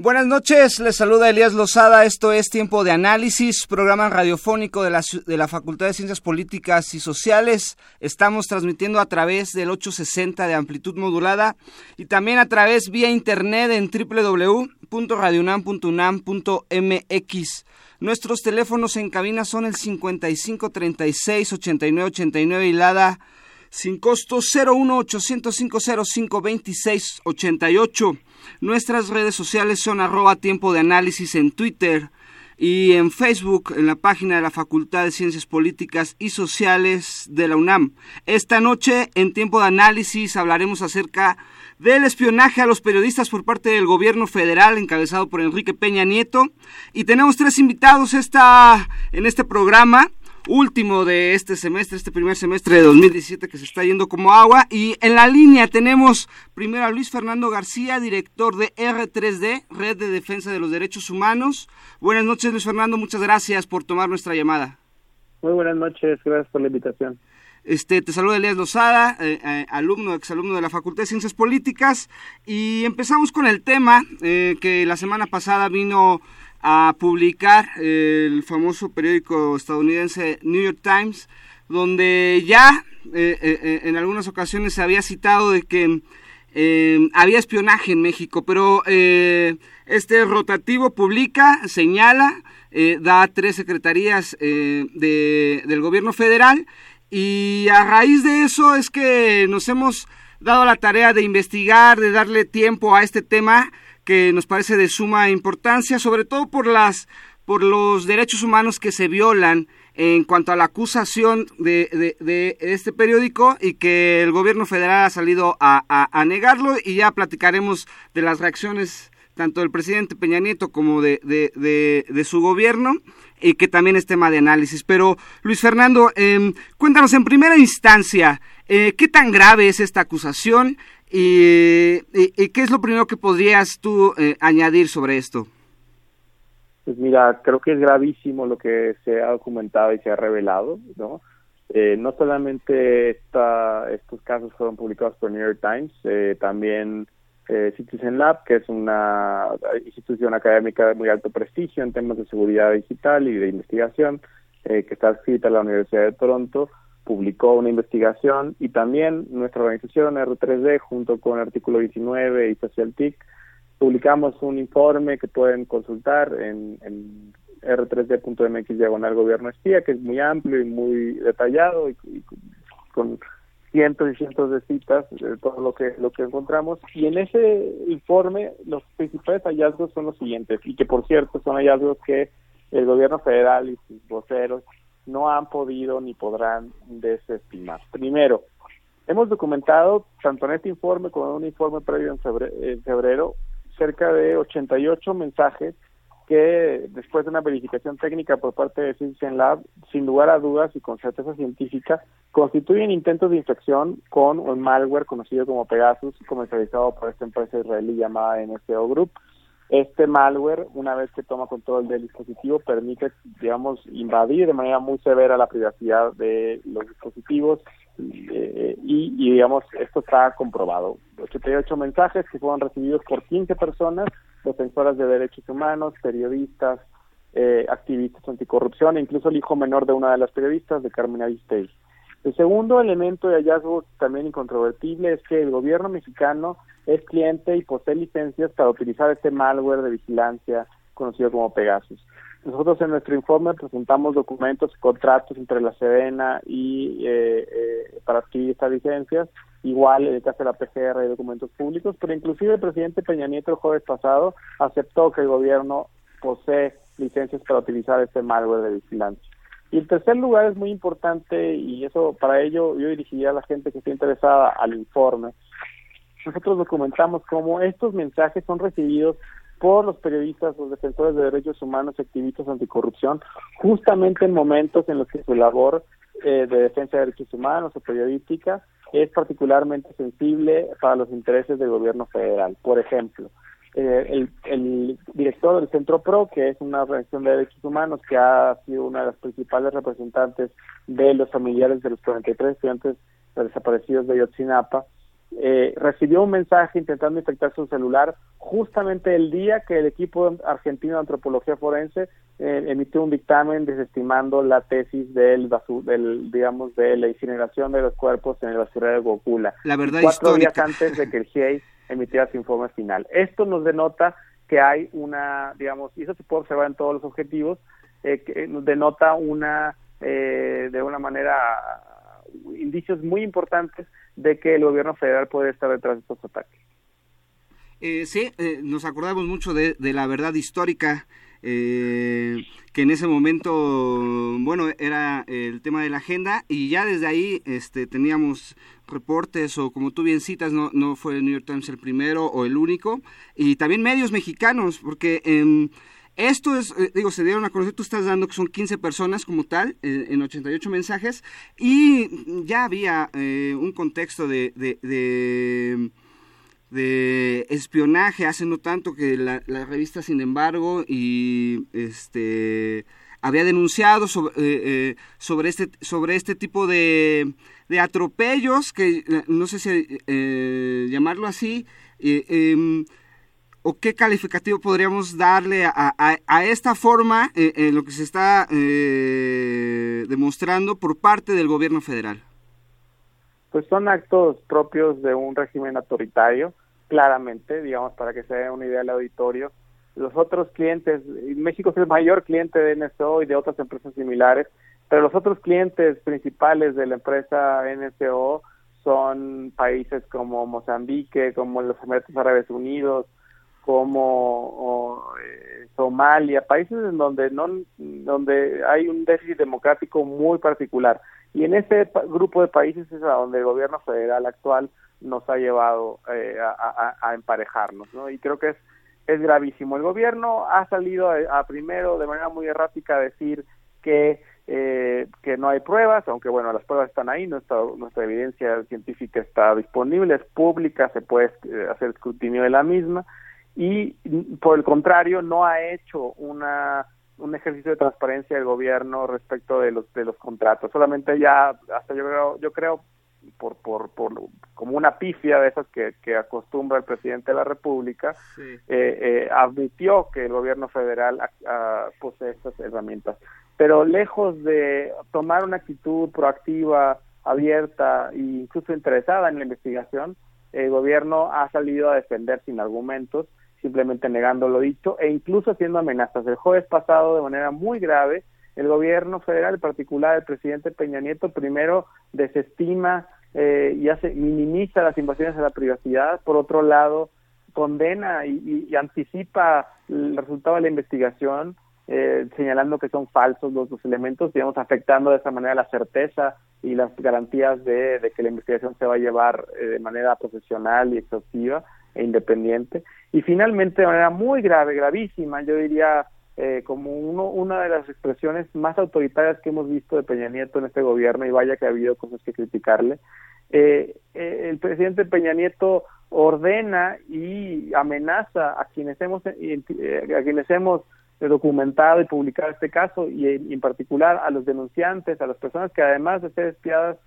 Buenas noches, les saluda Elías Lozada, esto es Tiempo de Análisis, programa radiofónico de la, de la Facultad de Ciencias Políticas y Sociales. Estamos transmitiendo a través del 860 de amplitud modulada y también a través vía internet en www.radionam.unam.mx. Nuestros teléfonos en cabina son el 55 36 89 89 y LADA sin costo 01 805 26 88. Nuestras redes sociales son arroba tiempo de análisis en Twitter y en Facebook, en la página de la Facultad de Ciencias Políticas y Sociales de la UNAM. Esta noche, en tiempo de análisis, hablaremos acerca del espionaje a los periodistas por parte del gobierno federal encabezado por Enrique Peña Nieto. Y tenemos tres invitados esta, en este programa último de este semestre, este primer semestre de 2017 que se está yendo como agua. Y en la línea tenemos primero a Luis Fernando García, director de R3D, Red de Defensa de los Derechos Humanos. Buenas noches, Luis Fernando, muchas gracias por tomar nuestra llamada. Muy buenas noches, gracias por la invitación. Este, te saluda Elías Lozada, eh, eh, alumno, exalumno de la Facultad de Ciencias Políticas, y empezamos con el tema eh, que la semana pasada vino a publicar el famoso periódico estadounidense New York Times, donde ya eh, eh, eh, en algunas ocasiones se había citado de que había espionaje en México, pero este rotativo publica, señala, da tres secretarías de, del gobierno federal y a raíz de eso es que nos hemos dado la tarea de investigar, de darle tiempo a este tema que nos parece de suma importancia, sobre todo por las por los derechos humanos que se violan en cuanto a la acusación de, de, este periódico y que el gobierno federal ha salido a, a, negarlo y ya platicaremos de las reacciones tanto del presidente Peña Nieto como de, de su gobierno y que también es tema de análisis. Pero Luis Fernando, eh, cuéntanos en primera instancia, eh, ¿qué tan grave es esta acusación? ¿Y, qué es lo primero que podrías tú eh, añadir sobre esto? Pues mira, creo que es gravísimo lo que se ha documentado y se ha revelado, ¿no? Eh, no solamente esta, estos casos fueron publicados por New York Times, eh, también eh, Citizen Lab, que es una institución académica de muy alto prestigio en temas de seguridad digital y de investigación, que está adscrita a la Universidad de Toronto, publicó una investigación y también nuestra organización R3D junto con Artículo 19 y SocialTIC publicamos un informe que pueden consultar en, en r3d.mx diagonal gobierno espía que es muy amplio y muy detallado y, con cientos y cientos de citas de todo lo que lo que encontramos. Y en ese informe los principales hallazgos son los siguientes y que por cierto son hallazgos que el gobierno federal y sus voceros no han podido ni podrán desestimar. Primero, hemos documentado, tanto en este informe como en un informe previo en febrero, cerca de 88 mensajes que después de una verificación técnica por parte de Citizen Lab, sin lugar a dudas y con certeza científica, constituyen intentos de infección con un malware conocido como Pegasus, comercializado por esta empresa israelí llamada NSO Group, este malware, una vez que toma control del dispositivo, permite, digamos, invadir de manera muy severa la privacidad de los dispositivos eh, y, digamos, esto está comprobado. 88 mensajes que fueron recibidos por 15 personas, defensoras de derechos humanos, periodistas, eh, activistas anticorrupción e incluso el hijo menor de una de las periodistas, de Carmen Aristegui. El segundo elemento de hallazgo también incontrovertible es que el gobierno mexicano es cliente y posee licencias para utilizar este malware de vigilancia conocido como Pegasus. Nosotros en nuestro informe presentamos documentos y contratos entre la Sedena y eh, eh, para adquirir estas licencias. Igual en el caso de la PGR hay documentos públicos, pero inclusive el presidente Peña Nieto el jueves pasado aceptó que el gobierno posee licencias para utilizar este malware de vigilancia. Y el tercer lugar es muy importante y eso para ello yo dirigiría a la gente que esté interesada al informe. Nosotros documentamos cómo estos mensajes son recibidos por los periodistas, los defensores de derechos humanos, activistas anticorrupción, justamente en momentos en los que su labor eh, de defensa de derechos humanos o periodística es particularmente sensible para los intereses del gobierno federal. Por ejemplo, eh, el, el, director del Centro PRO, que es una organización de derechos humanos que ha sido una de las principales representantes de los familiares de los 43 estudiantes desaparecidos de Yotzinapa, eh, recibió un mensaje intentando infectar su celular justamente el día que el equipo argentino de antropología forense eh, emitió un dictamen desestimando la tesis del, del digamos de la incineración de los cuerpos en el basurero de Gokula. La verdad cuatro histórica. días antes de que el GIEI emitiera su informe final. Esto nos denota que hay una, digamos, y eso se puede observar en todos los objetivos, eh, que nos denota una, eh, de una manera, indicios muy importantes de que el gobierno federal puede estar detrás de estos ataques. Eh, sí, eh, nos acordamos mucho de, de la verdad histórica eh, que en ese momento, bueno, era el tema de la agenda y ya desde ahí este, teníamos reportes o como tú bien citas, no, no fue el New York Times el primero o el único, y también medios mexicanos, porque eh, esto es, eh, digo, se dieron a conocer, tú estás dando que son 15 personas como tal, eh, en 88 mensajes, y ya había eh, un contexto de, de, de de espionaje hace no tanto que la, la, revista sin embargo y este había denunciado sobre, eh, eh, sobre este sobre este tipo de, de atropellos que no sé si llamarlo así em, o qué calificativo podríamos darle a, esta forma en lo que se está demostrando por parte del gobierno federal pues son actos propios de un régimen autoritario, claramente, digamos, para que se dé una idea del auditorio. Los otros clientes, México es el mayor cliente de NSO y de otras empresas similares, pero los otros clientes principales de la empresa NSO son países como Mozambique, como los Emiratos Árabes Unidos, como eh, Somalia, países en donde no donde hay un déficit democrático muy particular. Y en ese grupo de países es a donde el gobierno federal actual nos ha llevado eh, a, emparejarnos, ¿no? Y creo que es, es gravísimo. El gobierno ha salido a, a primero de manera muy errática a decir que eh, que no hay pruebas, aunque bueno, las pruebas están ahí, nuestra, nuestra evidencia científica está disponible, es pública, se puede eh, hacer escrutinio de la misma, y por el contrario, no ha hecho una un ejercicio de transparencia del gobierno respecto de los de los contratos. Solamente ya hasta yo creo yo creo por por por como una pifia de esas que, que acostumbra el presidente de la República sí. eh, eh, admitió que el gobierno federal uh, posee estas herramientas. Pero lejos de tomar una actitud proactiva, abierta e incluso interesada en la investigación, el gobierno ha salido a defender sin argumentos simplemente negando lo dicho e incluso haciendo amenazas. El jueves pasado, de manera muy grave, el gobierno federal, en particular el presidente Peña Nieto, primero desestima eh, y hace, minimiza las invasiones a la privacidad, por otro lado, condena y, y, anticipa el resultado de la investigación, eh, señalando que son falsos los, los, elementos, digamos, afectando de esa manera la certeza y las garantías de, de que la investigación se va a llevar eh, de manera profesional y exhaustiva e independiente. Y finalmente, de manera muy grave, gravísima, yo diría eh, como uno, una de las expresiones más autoritarias que hemos visto de Peña Nieto en este gobierno, y vaya que ha habido cosas que criticarle, eh, eh, el presidente Peña Nieto ordena y amenaza a quienes hemos, eh, a quienes hemos documentado y publicado este caso, y en, en particular a los denunciantes, a las personas que además de ser espiadas,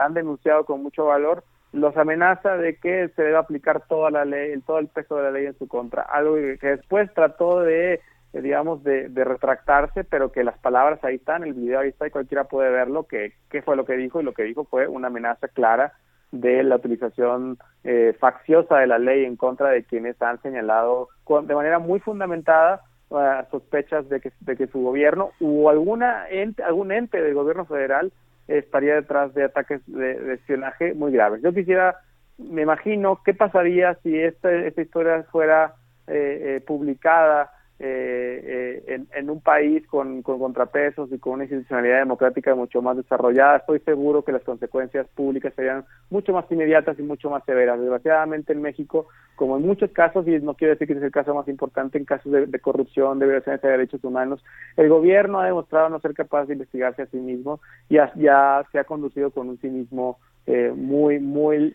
han denunciado con mucho valor, los amenaza de que se debe aplicar toda la ley, todo el peso de la ley en su contra, algo que después trató de, digamos, de, de, retractarse, pero que las palabras ahí están, el video ahí está y cualquiera puede verlo, que qué fue lo que dijo y lo que dijo fue una amenaza clara de la utilización eh, facciosa de la ley en contra de quienes han señalado con, de manera muy fundamentada uh, sospechas de que, de que su gobierno o alguna ente, algún ente del gobierno federal estaría detrás de ataques de, de, espionaje muy graves. Yo quisiera, me imagino, qué pasaría si esta, esta historia fuera eh, eh, publicada eh, en, en, un país con, con, contrapesos y con una institucionalidad democrática mucho más desarrollada, estoy seguro que las consecuencias públicas serían mucho más inmediatas y mucho más severas. Desgraciadamente en México, como en muchos casos, y no quiero decir que es el caso más importante en casos de, de corrupción, de violaciones de derechos humanos, el gobierno ha demostrado no ser capaz de investigarse a sí mismo y ya se ha conducido con un cinismo eh, muy, muy,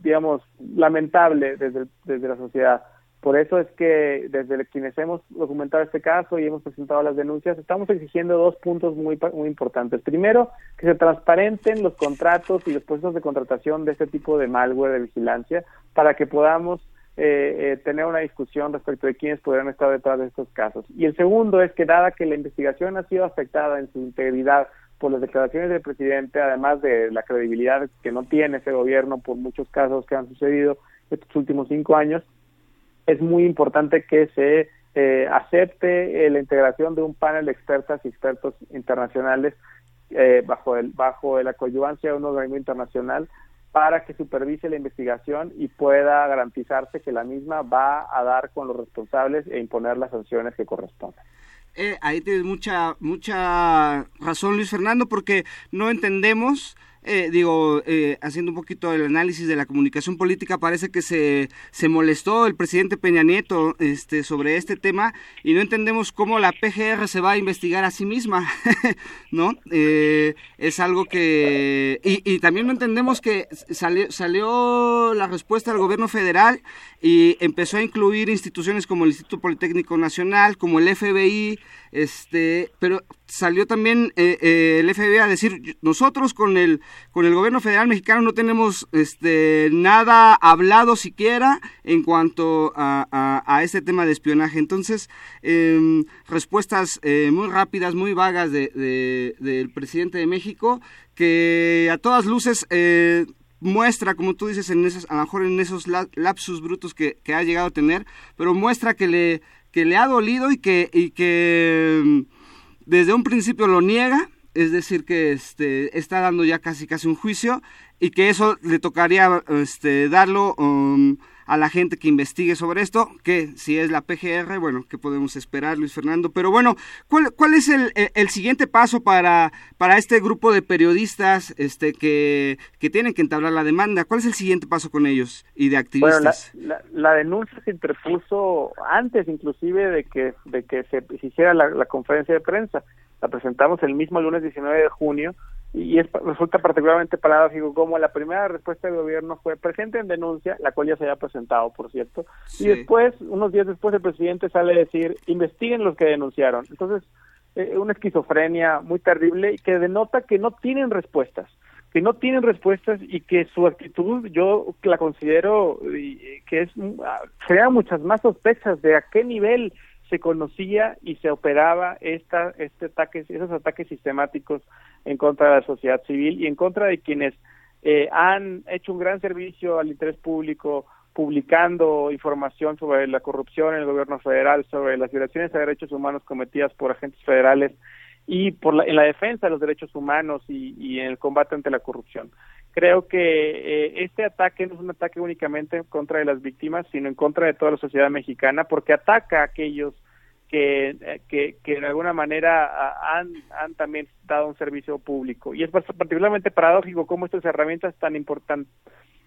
digamos, lamentable desde, desde la sociedad. Por eso es que desde quienes hemos documentado este caso y hemos presentado las denuncias, estamos exigiendo dos puntos muy, muy importantes. Primero, que se transparenten los contratos y los procesos de contratación de este tipo de malware de vigilancia para que podamos eh, eh, tener una discusión respecto de quiénes podrían estar detrás de estos casos. Y el segundo es que dada que la investigación ha sido afectada en su integridad por las declaraciones del presidente, además de la credibilidad que no tiene ese gobierno por muchos casos que han sucedido estos últimos cinco años, es muy importante que se eh, acepte eh, la integración de un panel de expertas y expertos internacionales eh, bajo el bajo la coyuvancia de un organismo internacional para que supervise la investigación y pueda garantizarse que la misma va a dar con los responsables e imponer las sanciones que correspondan. ahí tienes mucha mucha razón Luis Fernando porque no entendemos eh, digo, eh, haciendo un poquito el análisis de la comunicación política, parece que se, se molestó el presidente Peña Nieto este, sobre este tema y no entendemos cómo la PGR se va a investigar a sí misma, ¿no? Eh, es algo que... Y, también no entendemos que salió, salió la respuesta del gobierno federal y empezó a incluir instituciones como el Instituto Politécnico Nacional, como el FBI, este, pero salió también eh, eh, el FBI a decir nosotros con el con el gobierno federal mexicano no tenemos este nada hablado siquiera en cuanto a, a, este tema de espionaje entonces em, respuestas eh, muy rápidas muy vagas de, del presidente de México que a todas luces muestra, como tú dices, en esos, a lo mejor en esos lapsus brutos que, que, ha llegado a tener, pero muestra que le, que le ha dolido y que, y que mm, desde un principio lo niega, es decir, que este, está dando ya casi casi un juicio y que eso le tocaría este, darlo um, a la gente que investigue sobre esto, que si es la PGR, bueno, ¿qué podemos esperar, Luis Fernando? Pero bueno, ¿cuál, cuál es el, el siguiente paso para, para este grupo de periodistas este, que, que tienen que entablar la demanda? ¿Cuál es el siguiente paso con ellos y de activistas? Bueno, la, denuncia se interpuso antes inclusive de que, de que se, hiciera la, la conferencia de prensa. La presentamos el mismo lunes 19 de junio y es, resulta particularmente paradójico como la primera respuesta del gobierno fue presente en denuncia, la cual ya se había presentado, por cierto, y después, unos días después, el presidente sale a decir, investiguen los que denunciaron. Entonces, eh, una esquizofrenia muy terrible y que denota que no tienen respuestas, que no tienen respuestas y que su actitud yo la considero que es crea muchas más sospechas de a qué nivel se conocía y se operaba esta, este ataque, esos ataques sistemáticos en contra de la sociedad civil y en contra de quienes eh, han hecho un gran servicio al interés público publicando información sobre la corrupción en el gobierno federal, sobre las violaciones de derechos humanos cometidas por agentes federales y por la, en la defensa de los derechos humanos y en el combate ante la corrupción. Creo que eh, este ataque no es un ataque únicamente en contra de las víctimas, sino en contra de toda la sociedad mexicana, porque ataca a aquellos que, eh, que, que de alguna manera han, han también dado un servicio público. Y es particularmente paradójico cómo estas herramientas tan importantes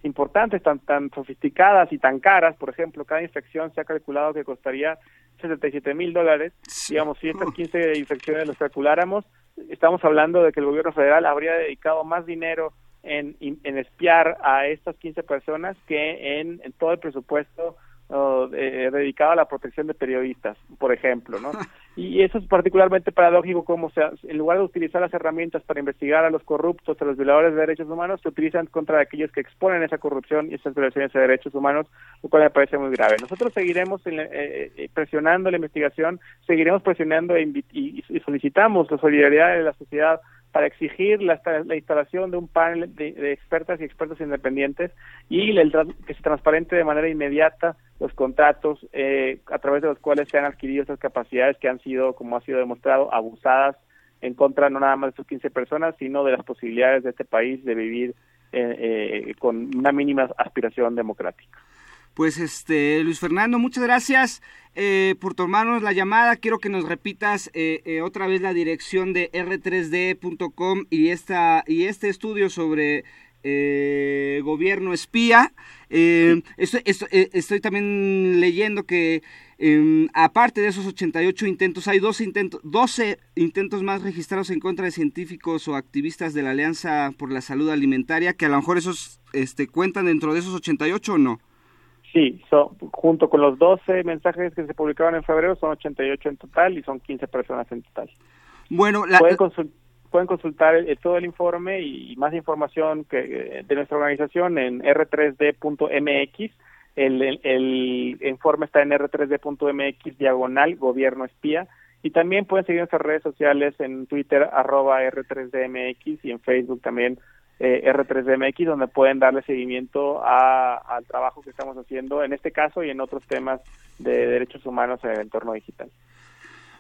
importantes, tan, tan sofisticadas y tan caras, por ejemplo, cada infección se ha calculado que costaría 77 mil dólares, digamos, si estas 15 infecciones las calculáramos, estamos hablando de que el gobierno federal habría dedicado más dinero en, en espiar a estas 15 personas que en, en todo el presupuesto eh, dedicado a la protección de periodistas, por ejemplo, ¿no? Y eso es particularmente paradójico como se, en lugar de utilizar las herramientas para investigar a los corruptos, a los violadores de derechos humanos, se utilizan contra aquellos que exponen esa corrupción y esas violaciones de derechos humanos, lo cual me parece muy grave. Nosotros seguiremos eh, eh, presionando la investigación, seguiremos presionando e y, y solicitamos la solidaridad de la sociedad para exigir la, la, instalación de un panel de, de, expertas y expertos independientes y que se transparente de manera inmediata los contratos eh, a través de los cuales se han adquirido esas capacidades que han sido, como ha sido demostrado, abusadas en contra no nada más de sus 15 personas, sino de las posibilidades de este país de vivir eh, eh, con una mínima aspiración democrática. Pues este, Luis Fernando, muchas gracias eh, por tomarnos la llamada. Quiero que nos repitas eh, eh, otra vez la dirección de r3d.com y, esta, y este estudio sobre gobierno espía. Estoy, estoy, también leyendo que em, aparte de esos 88 intentos, hay 12 intentos, 12 intentos más registrados en contra de científicos o activistas de la Alianza por la Salud Alimentaria, que a lo mejor esos este, cuentan dentro de esos 88 o no. Sí, junto con los 12 mensajes que se publicaron en febrero, son 88 en total y son 15 personas en total. Bueno, pueden, consultar todo el informe y más información que, eh, de nuestra organización en r3d.mx. El, el, informe está en r3d.mx diagonal gobierno espía y también pueden seguir nuestras redes sociales en Twitter arroba r3dmx y en Facebook también eh, R3DMX, donde pueden darle seguimiento al trabajo que estamos haciendo en este caso y en otros temas de derechos humanos en el entorno digital.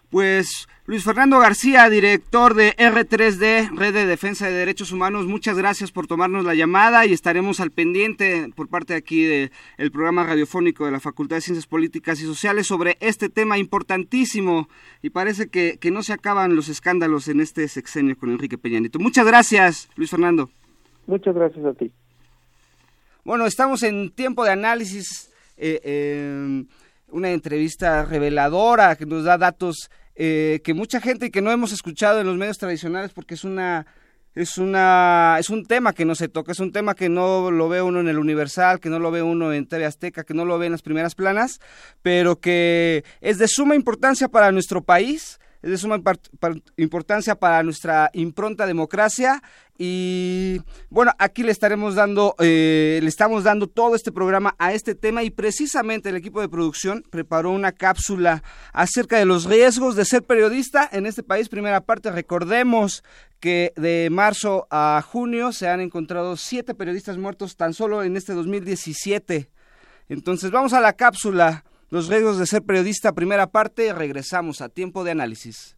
Pues Luis Fernando García, director de R3D, Red de Defensa de Derechos Humanos, muchas gracias por tomarnos la llamada y estaremos al pendiente por parte aquí del programa radiofónico de la Facultad de Ciencias Políticas y Sociales sobre este tema importantísimo y parece que, que no se acaban los escándalos en este sexenio con Enrique Peña Nieto. Muchas gracias, Luis Fernando. Muchas gracias a ti. Bueno, estamos en tiempo de análisis, eh, una entrevista reveladora que nos da datos eh, que mucha gente que no hemos escuchado en los medios tradicionales porque es una es una es un tema que no se toca, es un tema que no lo ve uno en el Universal, que no lo ve uno en TV Azteca, que no lo ve en las primeras planas, pero que es de suma importancia para nuestro país es de suma importancia para nuestra impronta democracia y bueno aquí le estaremos dando eh, le estamos dando todo este programa a este tema y precisamente el equipo de producción preparó una cápsula acerca de los riesgos de ser periodista en este país. Primera parte recordemos que de marzo a junio se han encontrado siete periodistas muertos tan solo en este 2017 entonces vamos a la cápsula los riesgos de ser periodista, primera parte, regresamos a tiempo de análisis.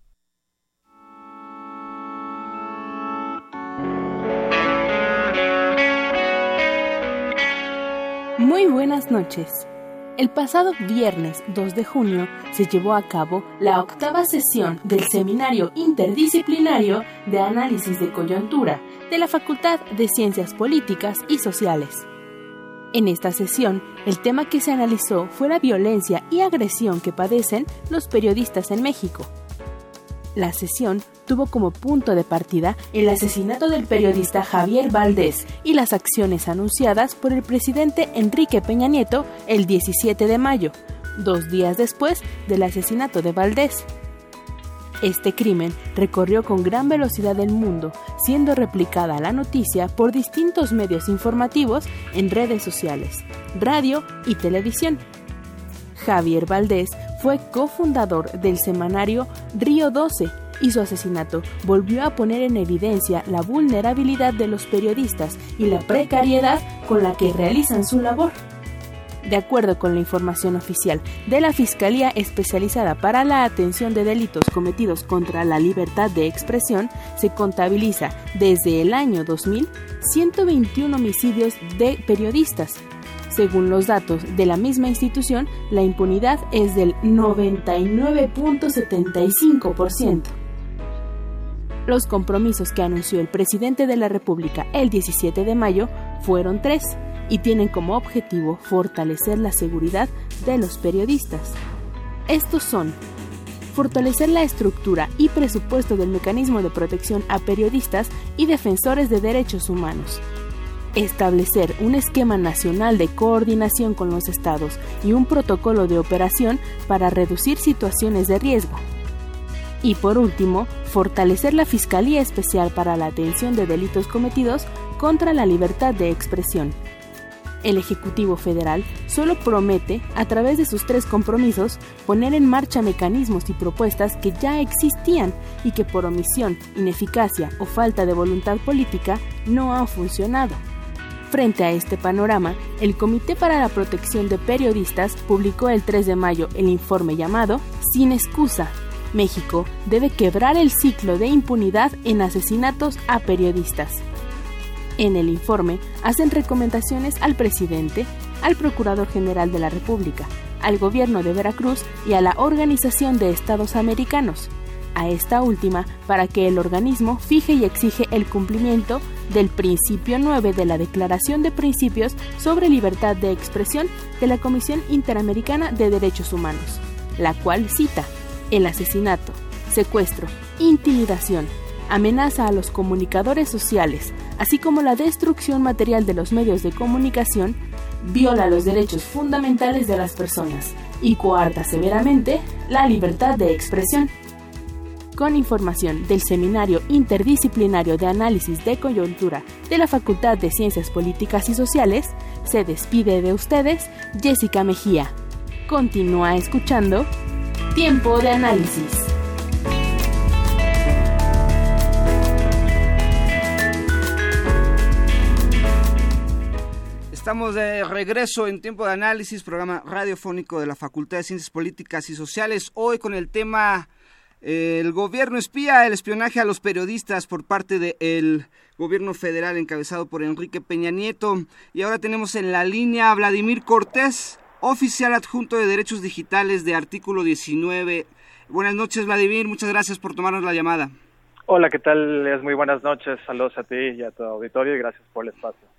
Muy buenas noches. El pasado viernes 2 de junio se llevó a cabo la octava sesión del Seminario Interdisciplinario de Análisis de Coyuntura de la Facultad de Ciencias Políticas y Sociales. En esta sesión, el tema que se analizó fue la violencia y agresión que padecen los periodistas en México. La sesión tuvo como punto de partida el asesinato del periodista Javier Valdés y las acciones anunciadas por el presidente Enrique Peña Nieto el 17 de mayo, dos días después del asesinato de Valdés. Este crimen recorrió con gran velocidad el mundo, siendo replicada la noticia por distintos medios informativos en redes sociales, radio y televisión. Javier Valdés fue cofundador del semanario Río 12 y su asesinato volvió a poner en evidencia la vulnerabilidad de los periodistas y la precariedad con la que realizan su labor. De acuerdo con la información oficial de la Fiscalía Especializada para la Atención de Delitos Cometidos contra la Libertad de Expresión, se contabiliza desde el año 2000 121 homicidios de periodistas. Según los datos de la misma institución, la impunidad es del 99.75%. Los compromisos que anunció el presidente de la República el 17 de mayo fueron tres y tienen como objetivo fortalecer la seguridad de los periodistas. Estos son fortalecer la estructura y presupuesto del mecanismo de protección a periodistas y defensores de derechos humanos, establecer un esquema nacional de coordinación con los estados y un protocolo de operación para reducir situaciones de riesgo. Y por último, fortalecer la Fiscalía Especial para la Atención de Delitos Cometidos contra la Libertad de Expresión, el Ejecutivo Federal solo promete, a través de sus tres compromisos, poner en marcha mecanismos y propuestas que ya existían y que por omisión, ineficacia o falta de voluntad política no han funcionado. Frente a este panorama, el Comité para la Protección de Periodistas publicó el 3 de mayo el informe llamado Sin excusa. México debe quebrar el ciclo de impunidad en asesinatos a periodistas en el informe hacen recomendaciones al presidente al Procurador General de la República, al Gobierno de Veracruz y a la Organización de Estados Americanos, a esta última para que el organismo fije y exige el cumplimiento del principio 9 de la Declaración de Principios sobre Libertad de Expresión de la Comisión Interamericana de Derechos Humanos, la cual cita el asesinato, secuestro, intimidación, amenaza a los comunicadores sociales, así como la destrucción material de los medios de comunicación, viola los derechos fundamentales de las personas y coarta severamente la libertad de expresión con información del Seminario Interdisciplinario de Análisis de Coyuntura de la Facultad de Ciencias Políticas y Sociales, se despide de ustedes Jessica Mejía. Continúa escuchando Tiempo de Análisis. Estamos de regreso en tiempo de análisis, programa radiofónico de la Facultad de Ciencias Políticas y Sociales, hoy con el tema el gobierno espía el espionaje a los periodistas por parte del gobierno federal encabezado por Enrique Peña Nieto. Y ahora tenemos en la línea a Vladimir Cortés, oficial adjunto de Derechos Digitales de Artículo 19. Buenas noches, Vladimir. Muchas gracias por tomarnos la llamada. Hola, ¿qué tal? Es muy buenas noches. Saludos a ti y a tu auditorio y gracias por el espacio.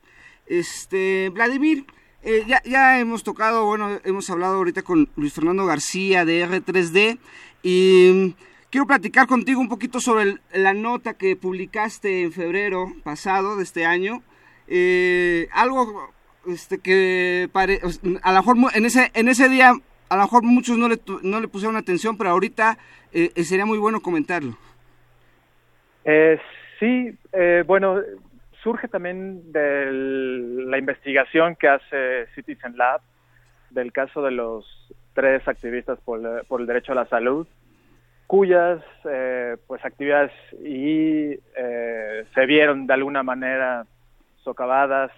Este, Vladimir, eh, ya, ya hemos tocado, bueno, hemos hablado ahorita con Luis Fernando García de R3D y Quiero platicar contigo un poquito sobre la nota que publicaste en febrero pasado de este año. Eh, algo este, que a lo mejor en ese, en ese día a lo mejor muchos no le, no le pusieron atención, pero ahorita eh, sería muy bueno comentarlo. sí, bueno, surge también de la investigación que hace Citizen Lab del caso de los tres activistas por, por el derecho a la salud cuyas eh, pues actividades y eh, se vieron de alguna manera socavadas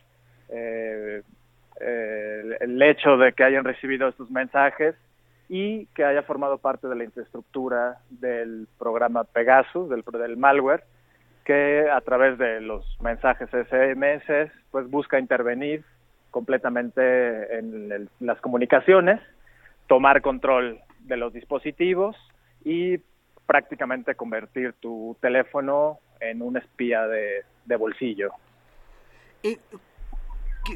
eh, el hecho de que hayan recibido estos mensajes y que haya formado parte de la infraestructura del programa Pegasus, del, del malware, que a través de los mensajes SMS pues busca intervenir completamente en las comunicaciones, tomar control de los dispositivos y prácticamente convertir tu teléfono en un espía de, bolsillo. Eh,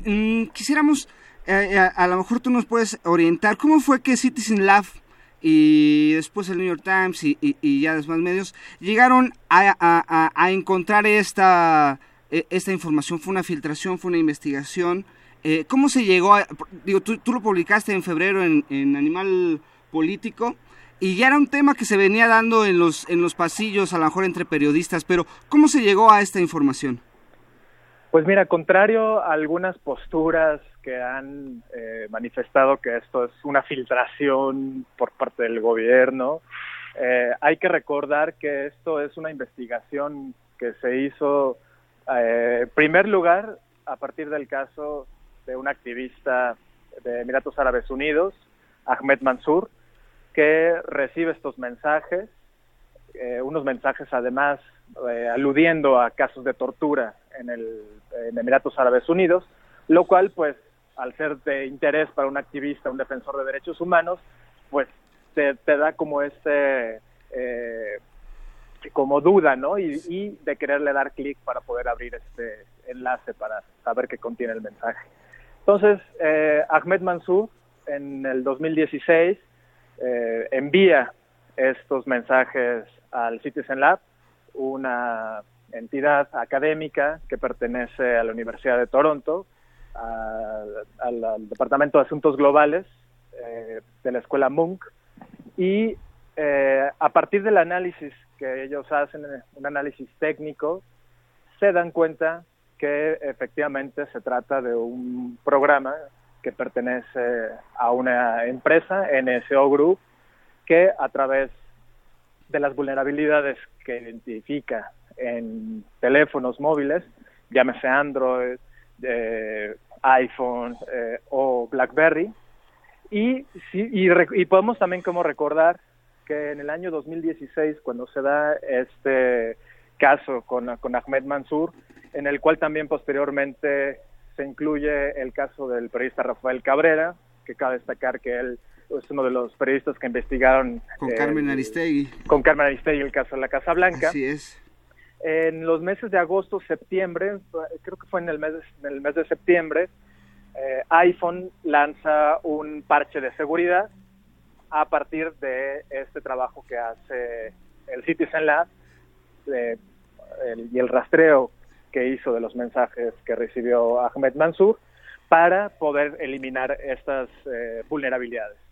mm, quisiéramos, eh, eh, a, lo mejor tú nos puedes orientar, ¿cómo fue que Citizen Lab y después el New York Times y, ya demás medios llegaron a, encontrar esta, esta información? ¿Fue una filtración, fue una investigación? ¿Cómo se llegó a...? Digo, tú, tú lo publicaste en febrero en, en Animal Político y ya era un tema que se venía dando en los, en los pasillos, a lo mejor entre periodistas, pero ¿cómo se llegó a esta información? Pues mira, contrario a algunas posturas que han eh, manifestado que esto es una filtración por parte del gobierno, eh, hay que recordar que esto es una investigación que se hizo, eh, en primer lugar, a partir del caso de un activista de Emiratos Árabes Unidos, Ahmed Mansour, que recibe estos mensajes, eh, unos mensajes además eh, aludiendo a casos de tortura en, el, Emiratos Árabes Unidos, lo cual pues al ser de interés para un activista, un defensor de derechos humanos, pues te, da como este eh, como duda, ¿no? Y, de quererle dar clic para poder abrir este enlace para saber qué contiene el mensaje. Entonces, Ahmed Mansour en el 2016 eh, envía estos mensajes al Citizen Lab, una entidad académica que pertenece a la Universidad de Toronto, al Departamento de Asuntos Globales eh, de la Escuela Munk, y eh, a partir del análisis que ellos hacen, un análisis técnico, se dan cuenta que efectivamente se trata de un programa que pertenece a una empresa, NSO Group, que a través de las vulnerabilidades que identifica en teléfonos móviles, llámese Android, eh, iPhone eh, o BlackBerry, y, y, podemos también como recordar que en el año 2016, cuando se da este caso con, con Ahmed Mansour, en el cual también posteriormente se incluye el caso del periodista Rafael Cabrera, que cabe destacar que él es uno de los periodistas que investigaron con Carmen Aristegui. Con Carmen Aristegui el caso de la Casa Blanca. Así es. En los meses de agosto, septiembre, creo que fue en el mes, en el mes de septiembre, eh, iPhone lanza un parche de seguridad a partir de este trabajo que hace el Citizen Lab y el rastreo que hizo de los mensajes que recibió Ahmed Mansour para poder eliminar estas eh, vulnerabilidades.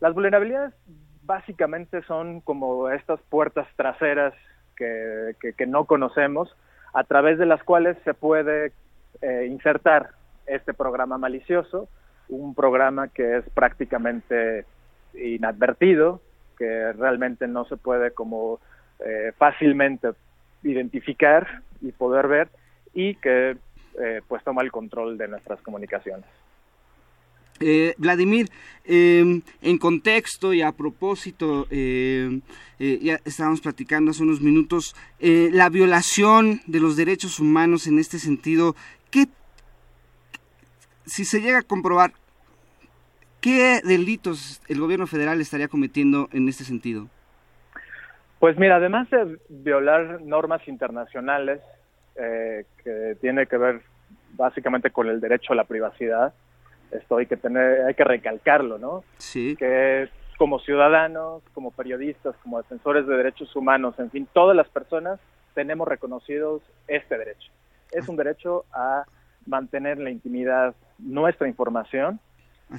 Las vulnerabilidades básicamente son como estas puertas traseras que, que, no conocemos, a través de las cuales se puede eh, insertar este programa malicioso, un programa que es prácticamente inadvertido, que realmente no se puede como eh, fácilmente identificar y poder ver y que eh, pues toma el control de nuestras comunicaciones. Eh, Vladimir, em, en contexto y a propósito, em, eh, ya estábamos platicando hace unos minutos, eh, la violación de los derechos humanos en este sentido, ¿qué, si se llega a comprobar, qué delitos el gobierno federal estaría cometiendo en este sentido? Pues mira, además de violar normas internacionales, que tiene que ver básicamente con el derecho a la privacidad, esto hay que tener, hay que recalcarlo, ¿no? Sí. Que como ciudadanos, como periodistas, como defensores de derechos humanos, en fin, todas las personas tenemos reconocidos este derecho. Es un derecho a mantener la intimidad nuestra información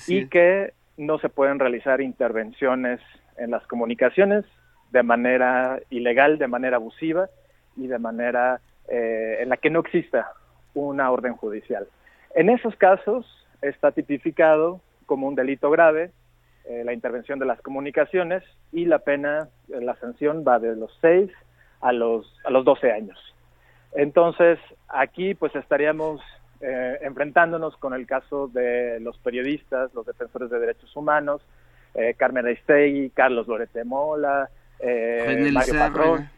y que no se pueden realizar intervenciones en las comunicaciones de manera ilegal, de manera abusiva y de manera eh, en la que no exista una orden judicial. En esos casos, está tipificado como un delito grave eh, la intervención de las comunicaciones y la pena, eh, la sanción va de los 6 a los, a los 12 años. Entonces, aquí pues estaríamos eh, enfrentándonos con el caso de los periodistas, los defensores de derechos humanos, Carmen Aristegui, Carlos Lorete Mola, Mario Patrón,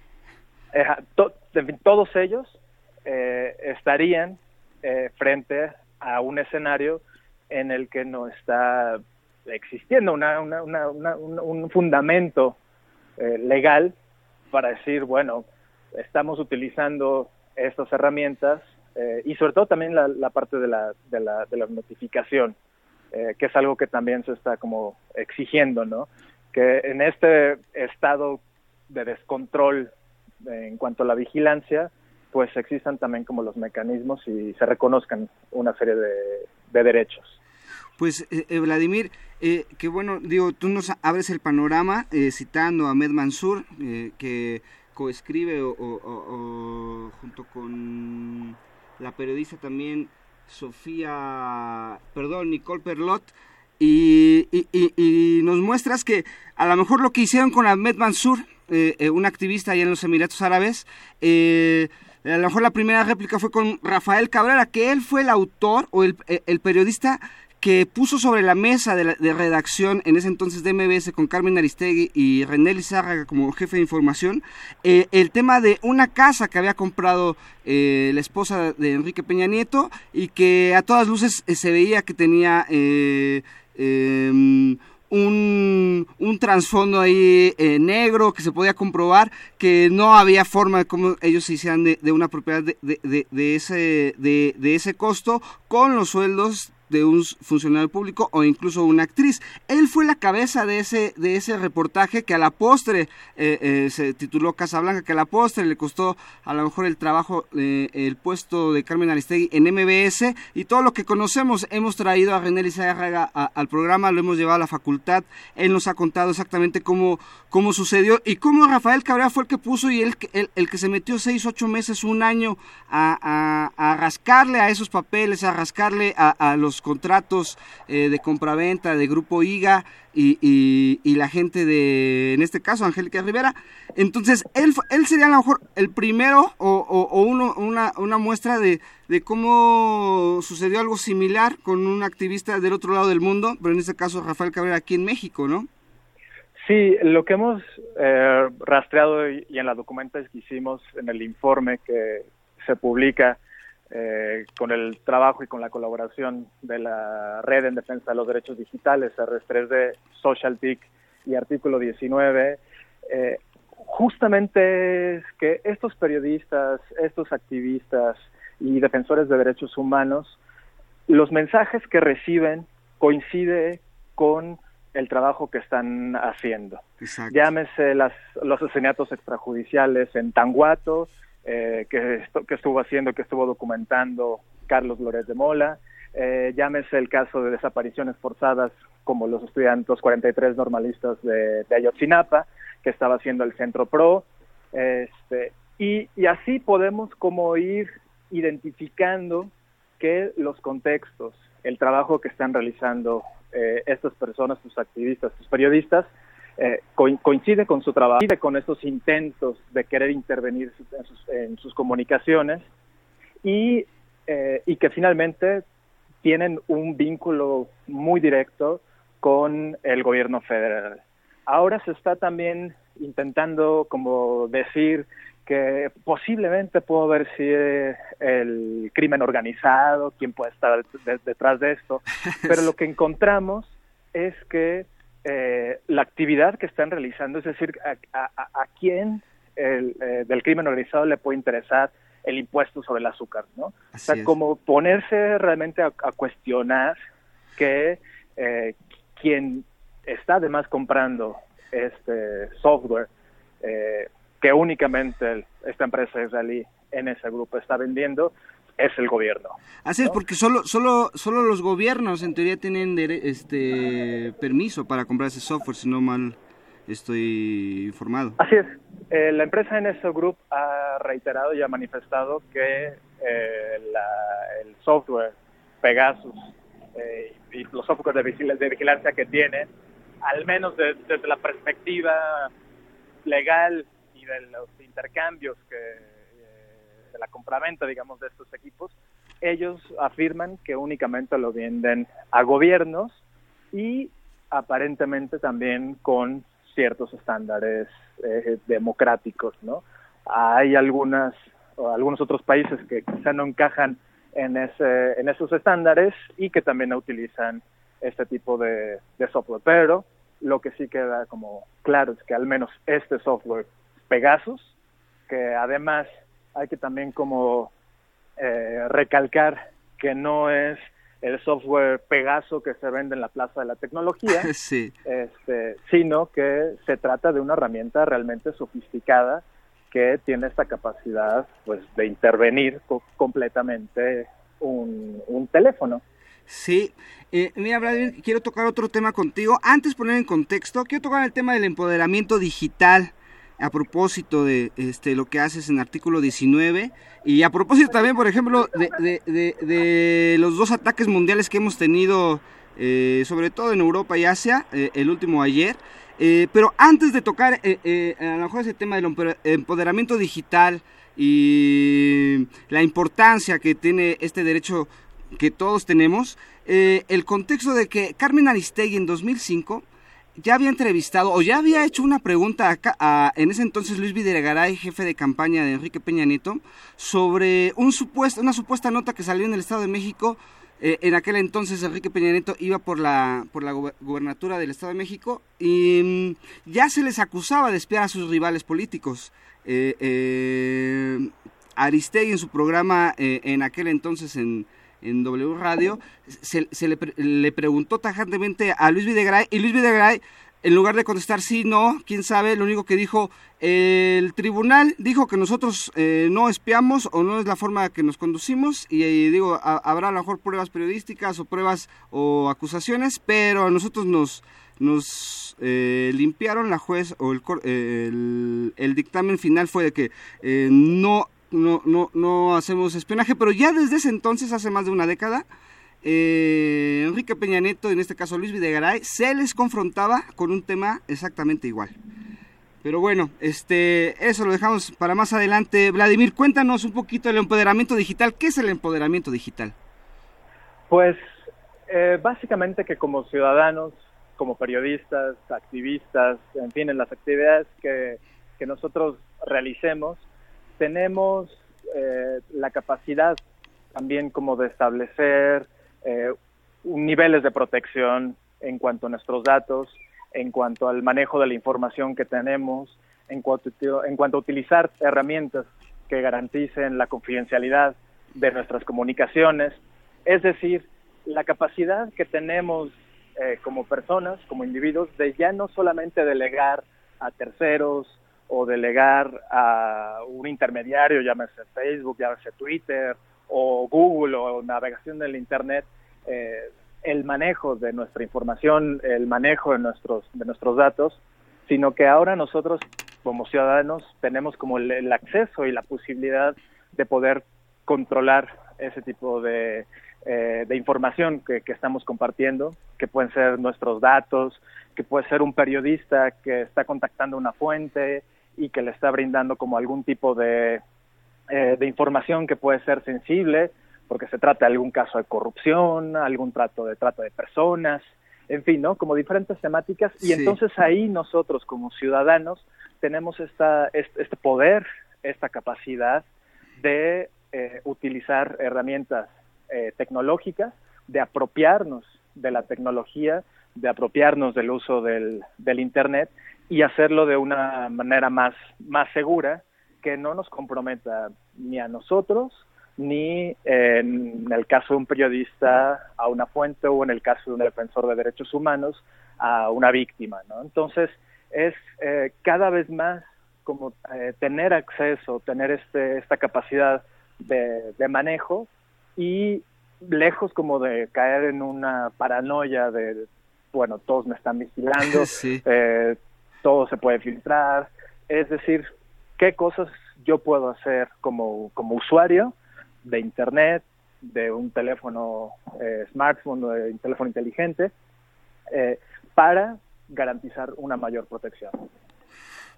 en fin, todos ellos estarían frente a un escenario en el que no está existiendo una, un fundamento eh, legal para decir, bueno, estamos utilizando estas herramientas eh, y sobre todo también la, parte de la, de la, de la notificación, eh, que es algo que también se está como exigiendo, ¿no? Que en este estado de descontrol en cuanto a la vigilancia, pues existan también como los mecanismos y se reconozcan una serie de, de derechos. Pues, eh, eh, Vladimir, eh, que bueno, digo, tú nos abres el panorama eh, citando a Ahmed Mansur, que coescribe junto con la periodista también Sofía, perdón, Nicole Perlot, y, y, nos muestras que a lo mejor lo que hicieron con Ahmed Mansur, un activista allá en los Emiratos Árabes, a lo mejor la primera réplica fue con Rafael Cabrera, que él fue el autor o el periodista que puso sobre la mesa de, redacción en ese entonces de MBS con Carmen Aristegui y René Lizárraga como jefe de información, eh, el tema de una casa que había comprado eh, la esposa de Enrique Peña Nieto y que a todas luces eh, se veía que tenía em, un, un trasfondo ahí negro que se podía comprobar que no había forma de cómo ellos se hicieran de, una propiedad de, de, ese, de ese costo con los sueldos de un funcionario público o incluso una actriz. Él fue la cabeza de ese, de ese reportaje que a la postre eh, eh, se tituló Casablanca, que a la postre le costó a lo mejor el trabajo, eh, el puesto de Carmen Aristegui en MBS y todo lo que conocemos. Hemos traído a René Lizárraga al programa, lo hemos llevado a la facultad. Él nos ha contado exactamente cómo, cómo sucedió y cómo Rafael Cabrera fue el que puso y el, el, que se metió seis, ocho meses, un año a, a, rascarle a esos papeles, a rascarle a los contratos eh, de compraventa de Grupo IGA y, y, la gente de, en este caso, Angélica Rivera. Entonces, él, él sería a lo mejor el primero o, o, uno, una, una muestra de, de cómo sucedió algo similar con un activista del otro lado del mundo, pero en este caso Rafael Cabrera aquí en México, ¿no? Sí, lo que hemos eh, rastreado y, en la documentación que hicimos en el informe que se publica eh, con el trabajo y con la colaboración de la Red en Defensa de los Derechos Digitales, RS3D, SocialTIC y Artículo 19, eh, justamente es que estos periodistas, estos activistas y defensores de derechos humanos, los mensajes que reciben coincide con el trabajo que están haciendo. Llámese las, los asesinatos extrajudiciales en Tanguato, eh, que, que estuvo haciendo, que estuvo documentando Carlos Lórez de Mola, eh, llámese el caso de desapariciones forzadas como los estudiantes 43 normalistas de, de Ayotzinapa, que estaba haciendo el Centro Pro, este, y, y así podemos como ir identificando que los contextos, el trabajo que están realizando eh, estas personas, sus activistas, sus periodistas, eh, coincide con su trabajo, coincide con estos intentos de querer intervenir en sus, comunicaciones y, eh, y que finalmente tienen un vínculo muy directo con el gobierno federal. Ahora se está también intentando como decir que posiblemente pudo haber sido el crimen organizado, quien puede estar detrás de esto, pero lo que encontramos es que eh, la actividad que están realizando, es decir, a, a, quién el, eh, del crimen organizado le puede interesar el impuesto sobre el azúcar, ¿no? o sea, como ponerse realmente a, cuestionar que eh, quien está además comprando este software eh, que únicamente esta empresa israelí en ese grupo está vendiendo es el gobierno. Así es, porque solo, solo, solo los gobiernos en teoría tienen este permiso para comprar ese software, si no mal estoy informado. Así es. Eh, la empresa NSO Group ha reiterado y ha manifestado que eh, el software Pegasus eh, y los softwares de, de, vigilancia que tiene, al menos desde la perspectiva legal y de los intercambios que de la compraventa, digamos, de estos equipos, ellos afirman que únicamente lo venden a gobiernos y aparentemente también con ciertos estándares eh, democráticos, ¿no? Hay algunas algunos otros países que quizá no encajan en ese esos estándares y que también utilizan este tipo de software, pero lo que sí queda como claro es que al menos este software Pegasus, que además hay que también como eh, recalcar que no es el software Pegaso que se vende en la Plaza de la Tecnología, sí. este, sino que se trata de una herramienta realmente sofisticada que tiene esta capacidad pues de intervenir completamente un, un teléfono. Sí, eh, mira, Vladimir, quiero tocar otro tema contigo. Antes poner en contexto, quiero tocar el tema del empoderamiento digital a propósito de este, lo que haces en artículo 19 y a propósito también, por ejemplo, de, los dos ataques mundiales que hemos tenido, eh, sobre todo en Europa y Asia, eh, el último ayer. pero antes de tocar a lo mejor ese tema del empoderamiento digital y la importancia que tiene este derecho que todos tenemos, eh, el contexto de que Carmen Aristegui en 2005 ya había entrevistado o ya había hecho una pregunta acá, a, en ese entonces Luis Videgaray, jefe de campaña de Enrique Peña Nieto, sobre un supuesto, una supuesta nota que salió en el Estado de México. Eh, en aquel entonces Enrique Peña Nieto iba por la, por la gobernatura del Estado de México y mm, ya se les acusaba de espiar a sus rivales políticos. Eh, Aristegui en su programa en aquel entonces en en W Radio, se, le, le, preguntó tajantemente a Luis Videgaray y Luis Videgaray, en lugar de contestar sí, no, quién sabe, lo único que dijo, el tribunal dijo que nosotros eh, no espiamos o no es la forma que nos conducimos y, digo, habrá a lo mejor pruebas periodísticas o pruebas o acusaciones, pero a nosotros nos nos eh, limpiaron la juez o el, el, el, dictamen final fue de que eh, no no, no, no hacemos espionaje, pero ya desde ese entonces, hace más de una década, eh, Enrique Peña Nieto, en este caso Luis Videgaray, se les confrontaba con un tema exactamente igual. Pero bueno, este, eso lo dejamos para más adelante. Vladimir, cuéntanos un poquito del empoderamiento digital. ¿Qué es el empoderamiento digital? Pues eh, básicamente que como ciudadanos, como periodistas, activistas, en fin, en las actividades que, que nosotros realicemos, tenemos eh, la capacidad también como de establecer eh, niveles de protección en cuanto a nuestros datos, en cuanto al manejo de la información que tenemos, en cuanto, en cuanto a utilizar herramientas que garanticen la confidencialidad de nuestras comunicaciones, es decir, la capacidad que tenemos eh, como personas, como individuos, de ya no solamente delegar a terceros o delegar a un intermediario, llámese Facebook, llámese Twitter o Google o navegación del Internet, eh, el manejo de nuestra información, el manejo de nuestros, de nuestros datos, sino que ahora nosotros como ciudadanos tenemos como el, acceso y la posibilidad de poder controlar ese tipo de, eh, de información que, que, estamos compartiendo, que pueden ser nuestros datos, que puede ser un periodista que está contactando una fuente y que le está brindando como algún tipo de, eh, de información que puede ser sensible, porque se trata de algún caso de corrupción, algún trato de trata de personas, en fin, ¿no? Como diferentes temáticas y entonces ahí nosotros como ciudadanos tenemos esta, este, poder, esta capacidad de eh, utilizar herramientas eh, tecnológicas, de apropiarnos de la tecnología, de apropiarnos del uso del, del Internet y hacerlo de una manera más, más segura que no nos comprometa ni a nosotros ni en el caso de un periodista a una fuente o en el caso de un defensor de derechos humanos a una víctima, ¿no? Entonces es eh, cada vez más como eh, tener acceso, tener este, esta capacidad de, de, manejo y lejos como de caer en una paranoia de, bueno, todos me están vigilando, eh, todo se puede filtrar, es decir, qué cosas yo puedo hacer como, como usuario de Internet, de un teléfono eh, smartphone, de un teléfono inteligente, eh, para garantizar una mayor protección.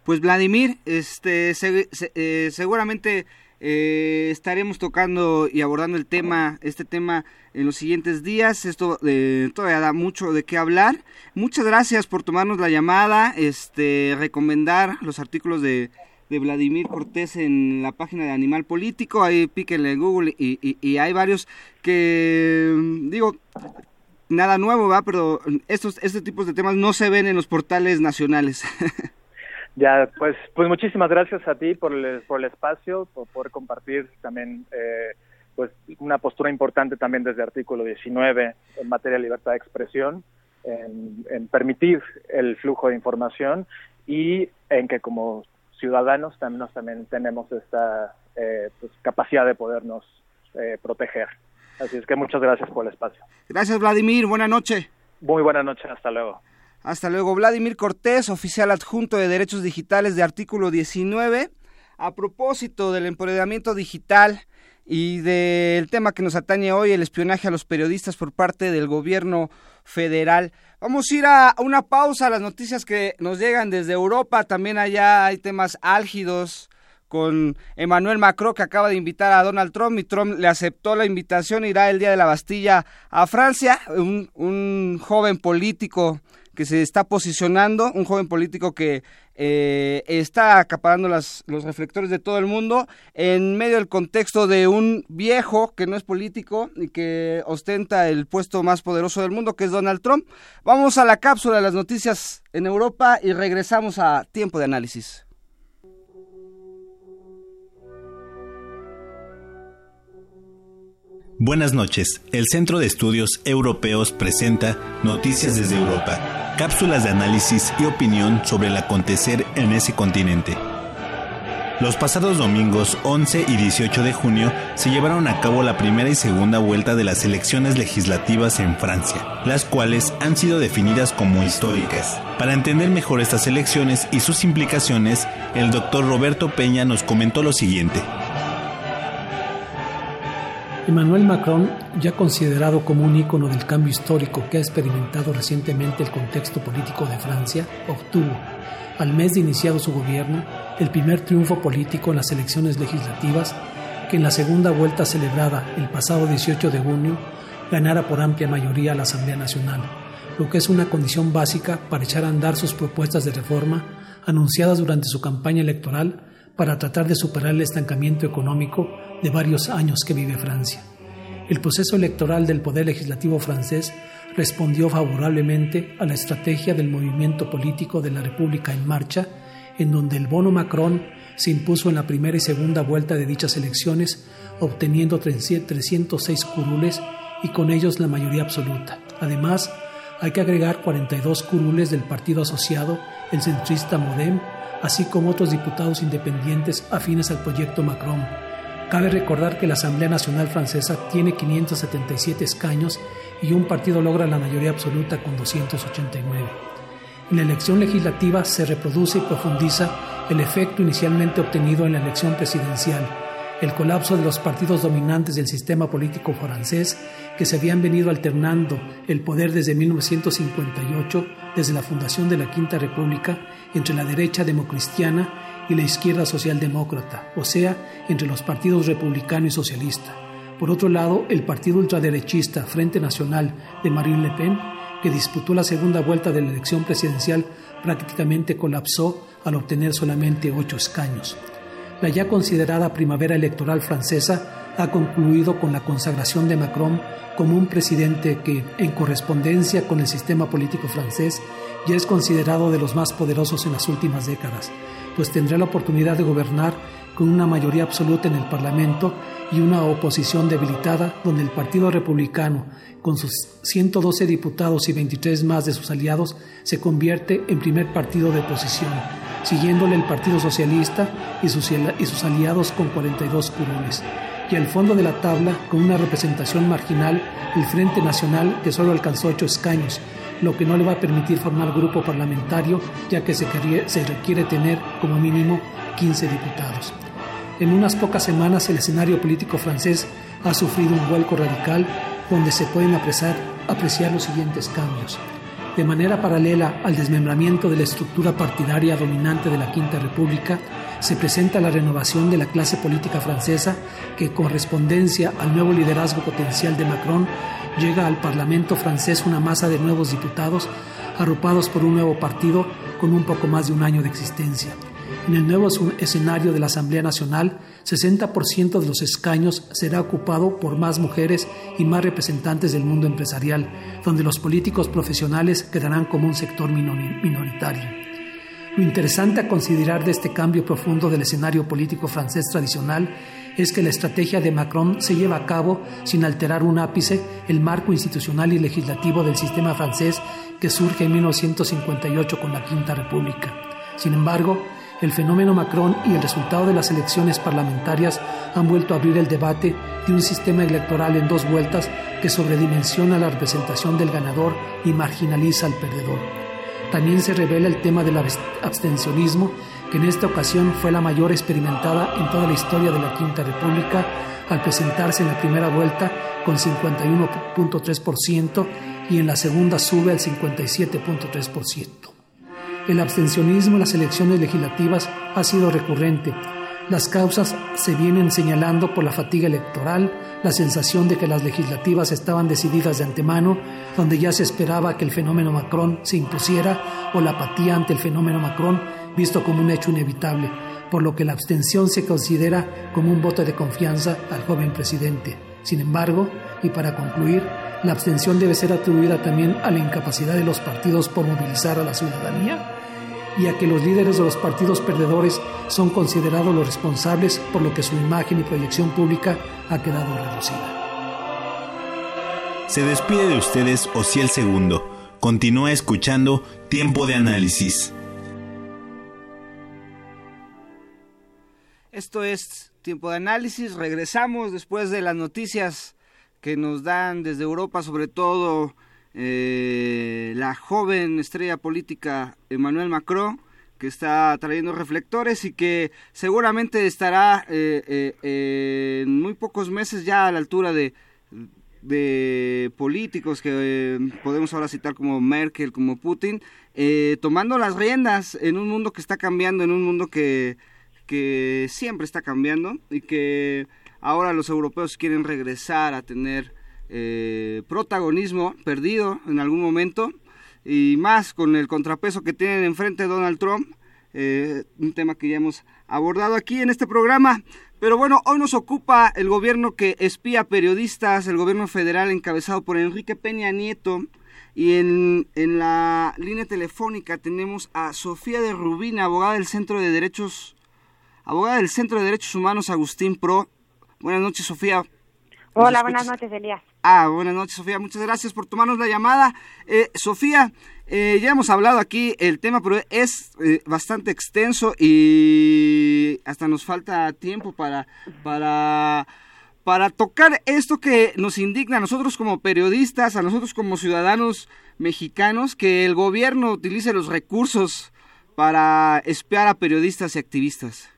Pues Vladimir, este, eh, seguramente eh, estaremos tocando y abordando el tema, este tema en los siguientes días. Esto eh, todavía da mucho de qué hablar. Muchas gracias por tomarnos la llamada, este, recomendar los artículos de, de Vladimir Cortés en la página de Animal Político. Ahí píquenle en Google y, y, hay varios que, digo, nada nuevo, va, pero estos este tipos de temas no se ven en los portales nacionales. Ya, pues, pues muchísimas gracias a ti por el, por el espacio, por poder compartir también eh, pues una postura importante también desde artículo 19 en materia de libertad de expresión, en, permitir el flujo de información y en que como ciudadanos también, también tenemos esta eh, pues, capacidad de podernos eh, proteger. Así es que muchas gracias por el espacio. Gracias, Vladimir. Buena noche. Muy buena noche. Hasta luego. Hasta luego, Vladimir Cortés, oficial adjunto de Derechos Digitales de artículo 19. A propósito del empoderamiento digital y del tema que nos atañe hoy, el espionaje a los periodistas por parte del gobierno federal. Vamos a ir a una pausa, las noticias que nos llegan desde Europa. También allá hay temas álgidos con Emmanuel Macron que acaba de invitar a Donald Trump y Trump le aceptó la invitación, irá el día de la Bastilla a Francia, un, un joven político que se está posicionando, un joven político que eh, está acaparando las, los reflectores de todo el mundo en medio del contexto de un viejo que no es político y que ostenta el puesto más poderoso del mundo, que es Donald Trump. Vamos a la cápsula de las noticias en Europa y regresamos a tiempo de análisis. Buenas noches. El Centro de Estudios Europeos presenta Noticias desde Europa cápsulas de análisis y opinión sobre el acontecer en ese continente. Los pasados domingos 11 y 18 de junio se llevaron a cabo la primera y segunda vuelta de las elecciones legislativas en Francia, las cuales han sido definidas como históricas. Para entender mejor estas elecciones y sus implicaciones, el doctor Roberto Peña nos comentó lo siguiente. Emmanuel Macron, ya considerado como un ícono del cambio histórico que ha experimentado recientemente el contexto político de Francia, obtuvo, al mes de iniciado su gobierno, el primer triunfo político en las elecciones legislativas que en la segunda vuelta celebrada el pasado 18 de junio ganara por amplia mayoría la Asamblea Nacional, lo que es una condición básica para echar a andar sus propuestas de reforma anunciadas durante su campaña electoral para tratar de superar el estancamiento económico de varios años que vive Francia. el proceso electoral del Poder Legislativo francés respondió favorablemente a la estrategia del movimiento político de la República en marcha, en donde el bono Macron se impuso en la primera y segunda vuelta de dichas elecciones, obteniendo 306 curules y con ellos la mayoría absoluta. Además, hay que agregar 42 curules del partido asociado, el centrista Modem, así como otros diputados independientes afines al proyecto Macron. Cabe recordar que la Asamblea Nacional Francesa tiene 577 escaños y un partido logra la mayoría absoluta con 289. En la elección legislativa se reproduce y profundiza el efecto inicialmente obtenido en la elección presidencial, el colapso de los partidos dominantes del sistema político francés que se habían venido alternando el poder desde 1958, desde la fundación de la Quinta República, entre la derecha democristiana y la izquierda socialdemócrata, o sea, entre los partidos republicano y socialista. Por otro lado, el partido ultraderechista Frente Nacional de Marine Le Pen, que disputó la segunda vuelta de la elección presidencial, prácticamente colapsó al obtener solamente ocho escaños. La ya considerada primavera electoral francesa ha concluido con la consagración de Macron como un presidente que, en correspondencia con el sistema político francés, ya es considerado de los más poderosos en las últimas décadas, pues tendrá la oportunidad de gobernar con una mayoría absoluta en el Parlamento y una oposición debilitada donde el Partido Republicano, con sus 112 diputados y 23 más de sus aliados, se convierte en primer partido de oposición, siguiéndole el Partido Socialista y sus, aliados con 42 curules. Y al fondo de la tabla, con una representación marginal, el Frente Nacional, que solo alcanzó 8 escaños, lo que no le va a permitir formar grupo parlamentario, ya que se, requiere tener como mínimo 15 diputados. En unas pocas semanas el escenario político francés ha sufrido un vuelco radical donde se pueden apreciar los siguientes cambios. De manera paralela al desmembramiento de la estructura partidaria dominante de la Quinta República, se presenta la renovación de la clase política francesa que, con correspondencia al nuevo liderazgo potencial de Macron, llega al Parlamento francés una masa de nuevos diputados arropados por un nuevo partido con un poco más de un año de existencia. En el nuevo escenario de la Asamblea Nacional, 60% de los escaños será ocupado por más mujeres y más representantes del mundo empresarial, donde los políticos profesionales quedarán como un sector minoritario. Lo interesante a considerar de este cambio profundo del escenario político francés tradicional es que la estrategia de Macron se lleva a cabo sin alterar un ápice el marco institucional y legislativo del sistema francés que surge en 1958 con la Quinta República. Sin embargo, el fenómeno Macron y el resultado de las elecciones parlamentarias han vuelto a abrir el debate de un sistema electoral en dos vueltas que sobredimensiona la representación del ganador y marginaliza al perdedor. También se revela el tema del abstencionismo, que en esta ocasión fue la mayor experimentada en toda la historia de la Quinta República, al presentarse en la primera vuelta con 51.3% y en la segunda sube al 57.3%. El abstencionismo en las elecciones legislativas ha sido recurrente. Las causas se vienen señalando por la fatiga electoral, la sensación de que las legislativas estaban decididas de antemano, donde ya se esperaba que el fenómeno Macron se impusiera, o la apatía ante el fenómeno Macron, visto como un hecho inevitable, por lo que la abstención se considera como un voto de confianza al joven presidente. Sin embargo, y para concluir, la abstención debe ser atribuida también a la incapacidad de los partidos por movilizar a la ciudadanía y a que los líderes de los partidos perdedores son considerados los responsables por lo que su imagen y proyección pública ha quedado reducida. Se despide de ustedes Ociel Segundo. Continúa escuchando Tiempo de Análisis. Esto es Tiempo de Análisis. Regresamos después de las noticias que nos dan desde Europa, sobre todo eh, la joven estrella política Emmanuel Macron, que está trayendo reflectores y que seguramente estará eh, eh, en muy pocos meses ya a la altura de, de políticos que podemos ahora citar como Merkel, como Putin, tomando las riendas en un mundo que está cambiando, en un mundo que, que siempre está cambiando y que Ahora los europeos quieren regresar a tener eh, protagonismo perdido en algún momento y más con el contrapeso que tienen enfrente Donald Trump, eh, un tema que ya hemos abordado aquí en este programa. Pero bueno, hoy nos ocupa el gobierno que espía periodistas, el gobierno federal encabezado por Enrique Peña Nieto. Y en, en la línea telefónica tenemos a Sofía de Rubina, abogada del Centro de Derechos, abogada del Centro de Derechos Humanos Agustín Pro. Buenas noches, Sofía. Hola, buenas noches, Elías. Ah, buenas noches, Sofía. Muchas gracias por tomarnos la llamada. Eh, Sofía, eh, ya hemos hablado aquí el tema, pero es eh, bastante extenso y hasta nos falta tiempo para, para, para tocar esto que nos indigna a nosotros como periodistas, a nosotros como ciudadanos mexicanos, que el gobierno utilice los recursos para espiar a periodistas y activistas.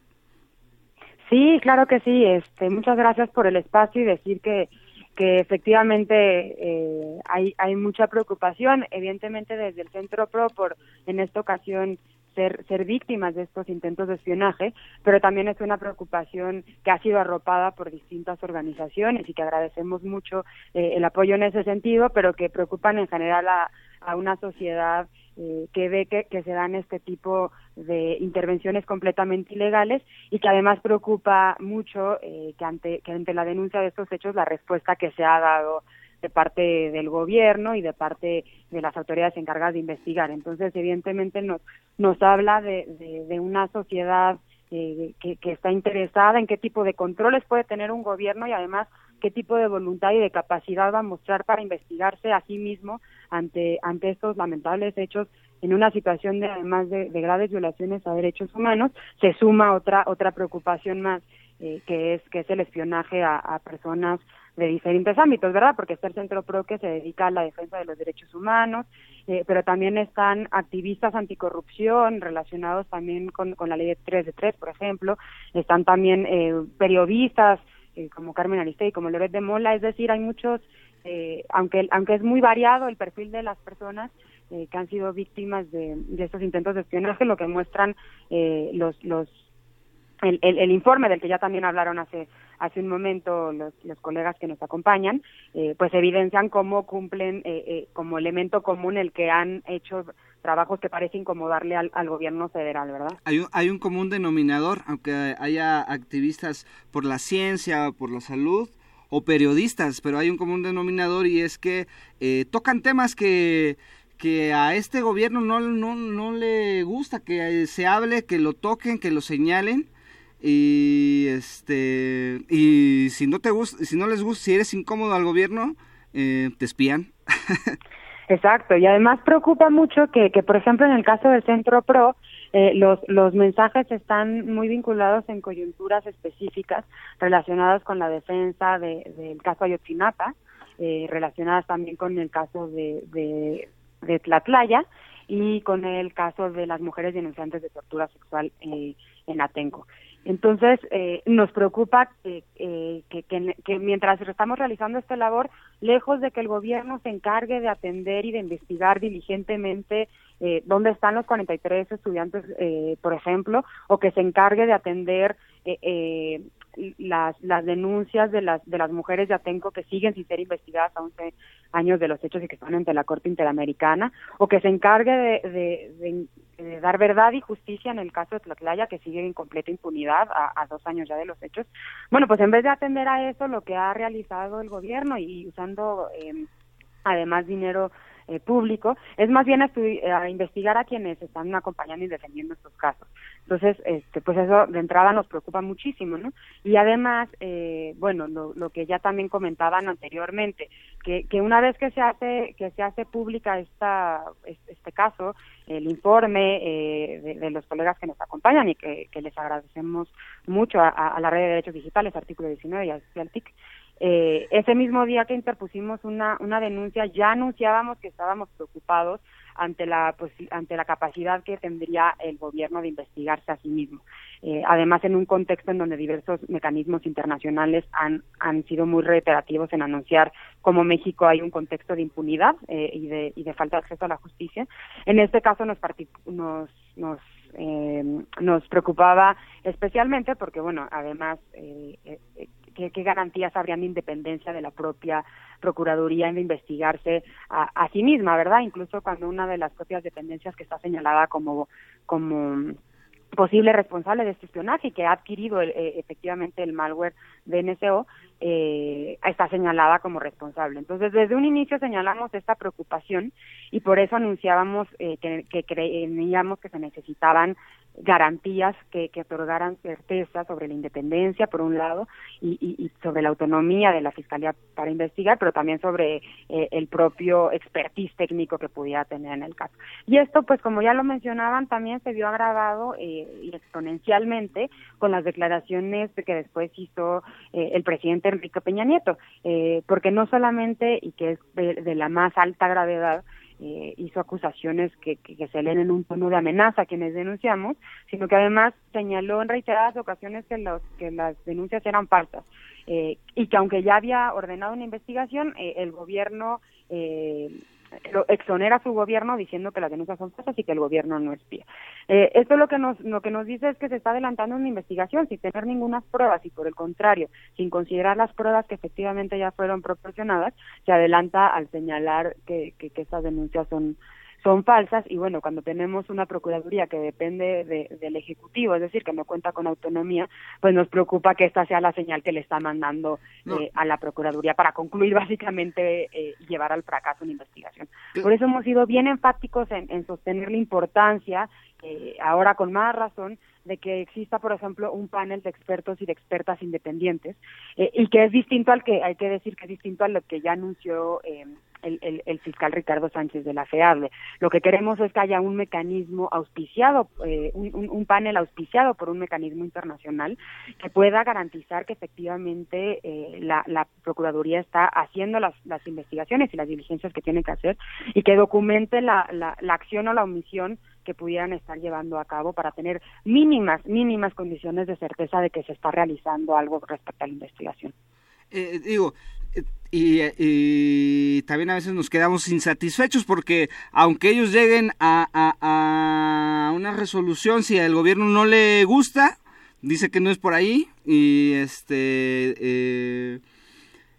Sí, claro que sí. Este, muchas gracias por el espacio y decir que que efectivamente eh, hay, hay mucha preocupación, evidentemente desde el Centro PRO por en esta ocasión ser, ser víctimas de estos intentos de espionaje, pero también es una preocupación que ha sido arropada por distintas organizaciones y que agradecemos mucho eh, el apoyo en ese sentido, pero que preocupan en general a, una sociedad eh, que ve que, que, se dan este tipo de intervenciones completamente ilegales y que además preocupa mucho eh, que, ante, que ante la denuncia de estos hechos la respuesta que se ha dado de parte del gobierno y de parte de las autoridades encargadas de investigar. Entonces, evidentemente nos, nos habla de, de, de una sociedad eh, que, que está interesada en qué tipo de controles puede tener un gobierno y además qué tipo de voluntad y de capacidad va a mostrar para investigarse a sí mismo ante, ante estos lamentables hechos en una situación de además de, graves violaciones a derechos humanos, se suma otra otra preocupación más eh, que es que es el espionaje a, personas de diferentes ámbitos, ¿verdad? Porque está el Centro PRO que se dedica a la defensa de los derechos humanos, eh, pero también están activistas anticorrupción relacionados también con, con la ley de 3 de 3, por ejemplo, están también eh, periodistas eh, como Carmen Aristegui, como Loret de Mola, es decir, hay muchos eh, aunque, aunque es muy variado el perfil de las personas eh, que han sido víctimas de, de, estos intentos de espionaje, lo que muestran los, los el, informe del que ya también hablaron hace hace un momento los, los colegas que nos acompañan, eh, pues evidencian cómo cumplen eh, eh, como elemento común el que han hecho trabajos que parece incomodarle al, al, gobierno federal, ¿verdad? Hay un, hay un común denominador, aunque haya activistas por la ciencia, por la salud, o periodistas, pero hay un común denominador y es que eh, tocan temas que, que a este gobierno no, no, no le gusta que se hable, que lo toquen, que lo señalen y este y si no te gusta, si no les gusta, si eres incómodo al gobierno, eh, te espían. Exacto, y además preocupa mucho que, que, por ejemplo, en el caso del Centro PRO, eh, los, los mensajes están muy vinculados en coyunturas específicas relacionadas con la defensa del de, caso Ayotzinapa, eh, relacionadas también con el caso de, de, de Tlatlaya y con el caso de las mujeres denunciantes de tortura sexual eh, en Atenco. Entonces, eh, nos preocupa que, eh, que, mientras estamos realizando esta labor, lejos de que el gobierno se encargue de atender y de investigar diligentemente eh, dónde están los 43 estudiantes, eh, por ejemplo, o que se encargue de atender eh, eh, las, las denuncias de las, de las mujeres de Atenco que siguen sin ser investigadas a 11 años de los hechos y que están ante la Corte Interamericana, o que se encargue de, dar verdad y justicia en el caso de Tlatlaya, que sigue en completa impunidad a, dos años ya de los hechos. Bueno, pues en vez de atender a eso, lo que ha realizado el gobierno y usando eh, además dinero eh, público, es más bien a, a, investigar a quienes están acompañando y defendiendo estos casos. Entonces, este, pues eso de entrada nos preocupa muchísimo, ¿no? Y además, eh, bueno, lo, lo, que ya también comentaban anteriormente, que, que una vez que se hace que se hace pública esta este caso, el informe eh, de, de, los colegas que nos acompañan y que, que les agradecemos mucho a, a, la red de derechos digitales, artículo 19 y al TIC, eh, ese mismo día que interpusimos una, una denuncia ya anunciábamos que estábamos preocupados ante la pues, ante la capacidad que tendría el gobierno de investigarse a sí mismo. Eh, además, en un contexto en donde diversos mecanismos internacionales han, han sido muy reiterativos en anunciar cómo México hay un contexto de impunidad eh, y, de, y de falta de acceso a la justicia. En este caso nos, nos, nos eh, nos preocupaba especialmente porque, bueno, además eh, eh, ¿qué, garantías habrían de independencia de la propia Procuraduría en investigarse a, sí misma, ¿verdad? Incluso cuando una de las propias dependencias que está señalada como, como posible responsable de este espionaje y que ha adquirido eh, efectivamente el malware de NSO, eh, está señalada como responsable. Entonces, desde un inicio señalamos esta preocupación y por eso anunciábamos eh, que, creíamos que se necesitaban garantías que, otorgaran certeza sobre la independencia, por un lado, y, y, sobre la autonomía de la Fiscalía para investigar, pero también sobre eh, el propio expertise técnico que pudiera tener en el caso. Y esto, pues como ya lo mencionaban, también se vio agravado eh, exponencialmente con las declaraciones que después hizo eh, el presidente Enrique Peña Nieto, eh, porque no solamente, y que es de la más alta gravedad, eh, hizo acusaciones que, que, se leen en un tono de amenaza a quienes denunciamos, sino que además señaló en reiteradas ocasiones que, los, que las denuncias eran falsas eh, y que aunque ya había ordenado una investigación, eh, el gobierno eh, lo exonera a su gobierno diciendo que las denuncias son falsas y que el gobierno no espía. Eh, esto lo que nos lo que nos dice es que se está adelantando una investigación sin tener ninguna pruebas y por el contrario, sin considerar las pruebas que efectivamente ya fueron proporcionadas, se adelanta al señalar que, que, que estas denuncias son son falsas y bueno, cuando tenemos una Procuraduría que depende de, del Ejecutivo, es decir, que no cuenta con autonomía, pues nos preocupa que esta sea la señal que le está mandando eh, a la Procuraduría para concluir básicamente eh, llevar al fracaso una investigación. Por eso hemos sido bien enfáticos en, en sostener la importancia, eh, ahora con más razón, de que exista, por ejemplo, un panel de expertos y de expertas independientes eh, y que es distinto al que, hay que decir que es distinto a lo que ya anunció eh, el, fiscal Ricardo Sánchez de la FEABLE. Lo que queremos es que haya un mecanismo auspiciado, eh, un, panel auspiciado por un mecanismo internacional que pueda garantizar que efectivamente eh, la, Procuraduría está haciendo las, investigaciones y las diligencias que tiene que hacer y que documente la acción o la omisión que pudieran estar llevando a cabo para tener mínimas, mínimas condiciones de certeza de que se está realizando algo respecto a la investigación. Eh, digo, y, también a veces nos quedamos insatisfechos porque aunque ellos lleguen a, a, una resolución, si al gobierno no le gusta, dice que no es por ahí y este eh,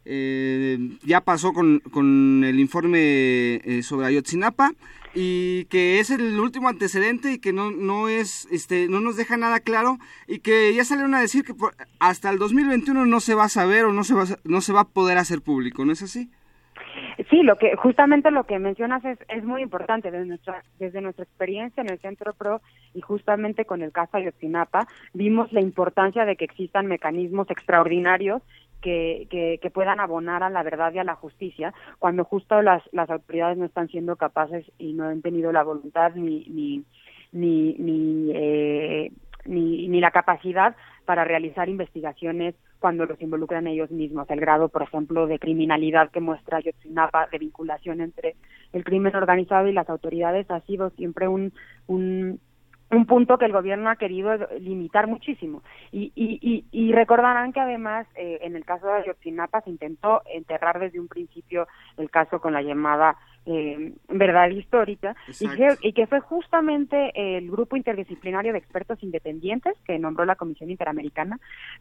eh, ya pasó con, con el informe eh, sobre Ayotzinapa y que es el último antecedente y que no, no es este no nos deja nada claro y que ya salieron a decir que hasta el 2021 no se va a saber o no se va no se va a poder hacer público, ¿no es así? Sí, lo que justamente lo que mencionas es, es muy importante desde nuestra desde nuestra experiencia en el Centro Pro y justamente con el caso Ayotzinapa vimos la importancia de que existan mecanismos extraordinarios que, puedan abonar a la verdad y a la justicia cuando justo las, las autoridades no están siendo capaces y no han tenido la voluntad ni ni ni ni, eh, ni, ni la capacidad para realizar investigaciones cuando los involucran ellos mismos. El grado, por ejemplo, de criminalidad que muestra Yotzinapa, de vinculación entre el crimen organizado y las autoridades, ha sido siempre un, un, un punto que el gobierno ha querido limitar muchísimo. Y, y, y, recordarán que además eh, en el caso de Ayotzinapa se intentó enterrar desde un principio el caso con la llamada eh, verdad histórica y que, y que, fue justamente el grupo interdisciplinario de expertos independientes que nombró la Comisión Interamericana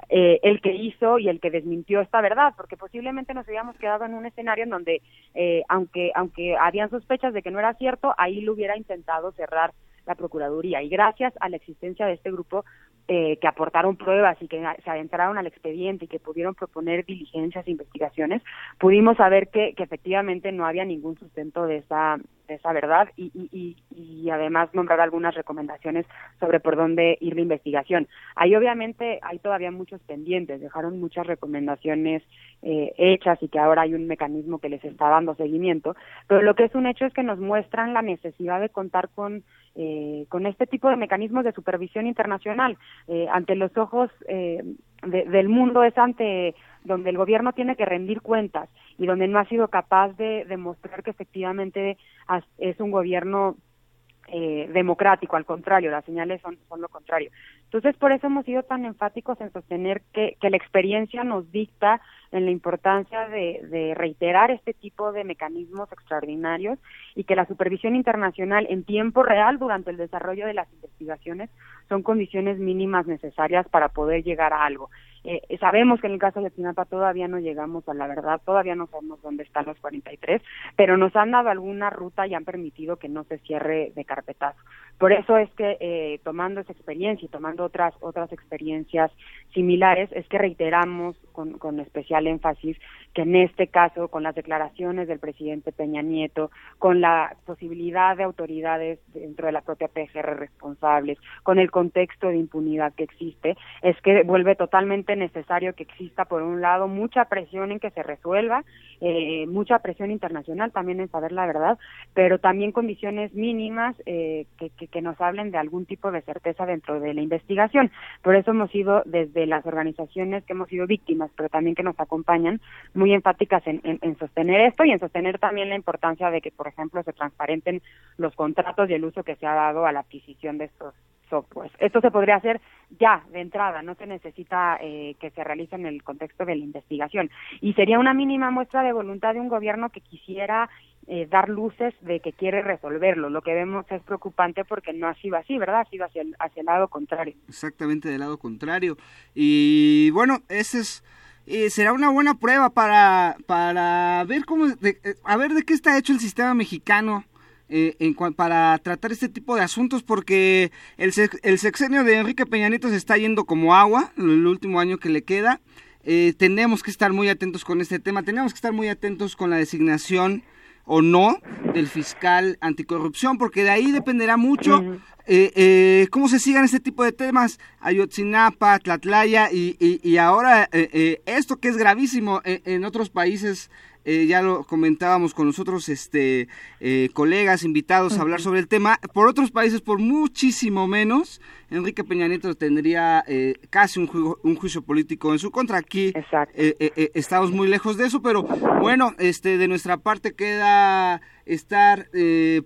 eh, el que hizo y el que desmintió esta verdad, porque posiblemente nos habíamos quedado en un escenario en donde, eh, aunque, aunque habían sospechas de que no era cierto, ahí lo hubiera intentado cerrar la Procuraduría. Y gracias a la existencia de este grupo eh, que aportaron pruebas y que se adentraron al expediente y que pudieron proponer diligencias e investigaciones, pudimos saber que, que efectivamente no había ningún sustento de esa, de esa verdad y, y, y, además nombrar algunas recomendaciones sobre por dónde ir la investigación. Ahí obviamente hay todavía muchos pendientes, dejaron muchas recomendaciones eh, hechas y que ahora hay un mecanismo que les está dando seguimiento, pero lo que es un hecho es que nos muestran la necesidad de contar con eh, con este tipo de mecanismos de supervisión internacional eh, ante los ojos eh, del mundo es ante donde el gobierno tiene que rendir cuentas y donde no ha sido capaz de demostrar que efectivamente es un gobierno eh, democrático, al contrario, las señales son, son lo contrario. Entonces, por eso hemos sido tan enfáticos en sostener que, que la experiencia nos dicta en la importancia de, reiterar este tipo de mecanismos extraordinarios y que la supervisión internacional en tiempo real durante el desarrollo de las investigaciones son condiciones mínimas necesarias para poder llegar a algo. Eh, sabemos que en el caso de Tinapa todavía no llegamos a la verdad, todavía no sabemos dónde están los 43, pero nos han dado alguna ruta y han permitido que no se cierre de carpetazo. Por eso es que eh, tomando esa experiencia y tomando otras otras experiencias similares es que reiteramos con, con especial énfasis que en este caso, con las declaraciones del presidente Peña Nieto, con la posibilidad de autoridades dentro de la propia PGR responsables, con el contexto de impunidad que existe, es que vuelve totalmente necesario que exista, por un lado, mucha presión en que se resuelva, eh, mucha presión internacional también en saber la verdad, pero también condiciones mínimas eh, que, que, que nos hablen de algún tipo de certeza dentro de la investigación. Por eso hemos sido desde las organizaciones que hemos sido víctimas, pero también que nos acompañan, enfáticas en, en, en, sostener esto y en sostener también la importancia de que, por ejemplo, se transparenten los contratos y el uso que se ha dado a la adquisición de estos softwares. Esto se podría hacer ya de entrada, no se necesita eh, que se realice en el contexto de la investigación. Y sería una mínima muestra de voluntad de un gobierno que quisiera eh, dar luces de que quiere resolverlo. Lo que vemos es preocupante porque no ha sido así, ¿verdad? Ha sido hacia el, hacia el lado contrario. Exactamente del lado contrario. Y bueno, ese es eh, será una buena prueba para, para ver cómo, de, eh, a ver de qué está hecho el sistema mexicano eh, en, para tratar este tipo de asuntos, porque el, el sexenio de Enrique Peña Nieto se está yendo como agua, el último año que le queda. Eh, tenemos que estar muy atentos con este tema, tenemos que estar muy atentos con la designación o no del fiscal anticorrupción, porque de ahí dependerá mucho uh -huh. eh, eh, cómo se sigan este tipo de temas, Ayotzinapa, Tlatlaya y, y, y ahora eh, eh, esto que es gravísimo en, en otros países eh, ya lo comentábamos con nosotros este eh, colegas invitados a hablar sobre el tema. Por otros países, por muchísimo menos, Enrique Peña Nieto tendría eh, casi un, ju un, juicio político en su contra. Aquí eh, estamos muy lejos de eso, pero bueno, este de nuestra parte queda estar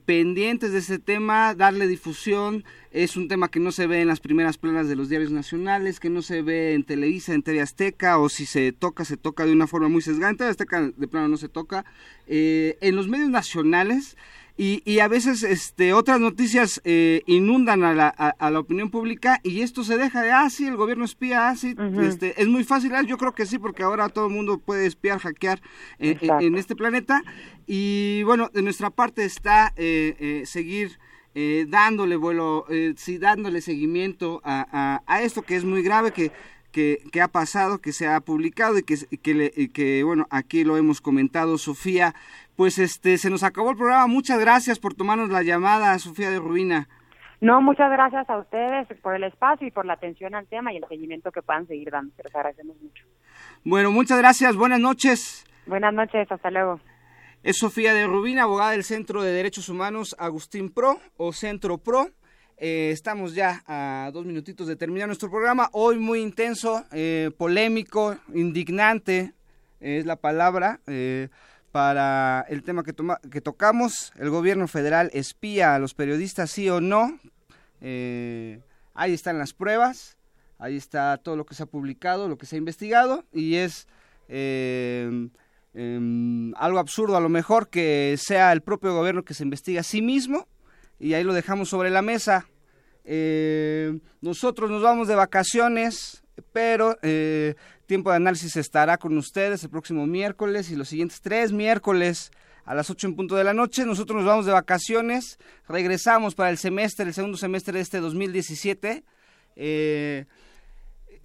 pendientes de ese tema, darle difusión. Es un tema que no se ve en las primeras planas de los diarios nacionales, que no se ve en Televisa, en TV Azteca, o si se toca, se toca de una forma muy TV Azteca de plano no se toca. en los medios nacionales y, y, a veces este, otras noticias eh, inundan a la, a, a, la opinión pública y esto se deja de, ah, sí, el gobierno espía, ah, sí, uh -huh. este, es muy fácil, ah, yo creo que sí, porque ahora todo el mundo puede espiar, hackear eh, en este planeta. Y bueno, de nuestra parte está eh, eh seguir eh, dándole vuelo, sí, dándole seguimiento a, a, a esto que es muy grave, que que, que, ha pasado, que se ha publicado y que, que, le, y que, bueno, aquí lo hemos comentado, Sofía. Pues este, se nos acabó el programa. Muchas gracias por tomarnos la llamada, Sofía de Rubina. No, muchas gracias a ustedes por el espacio y por la atención al tema y el seguimiento que puedan seguir dando. Les agradecemos mucho. Bueno, muchas gracias. Buenas noches. Buenas noches. Hasta luego. Es Sofía de Rubina, abogada del Centro de Derechos Humanos Agustín Pro o Centro Pro. Eh, estamos ya a dos minutitos de terminar nuestro programa. Hoy muy intenso, eh, polémico, indignante es la palabra eh, para el tema que, tocamos. El gobierno federal espía a los periodistas, sí o no. Eh, ahí están las pruebas, ahí está todo lo que se ha publicado, lo que se ha investigado y es eh, em, algo absurdo a lo mejor que sea el propio gobierno que se investiga a sí mismo y ahí lo dejamos sobre la mesa. Eh, nosotros nos vamos de vacaciones, pero tiempo de análisis estará con ustedes el próximo miércoles y los siguientes tres miércoles a las 8 en punto de la noche. Nosotros nos vamos de vacaciones, regresamos para el semestre, el segundo semestre de este 2017. Eh,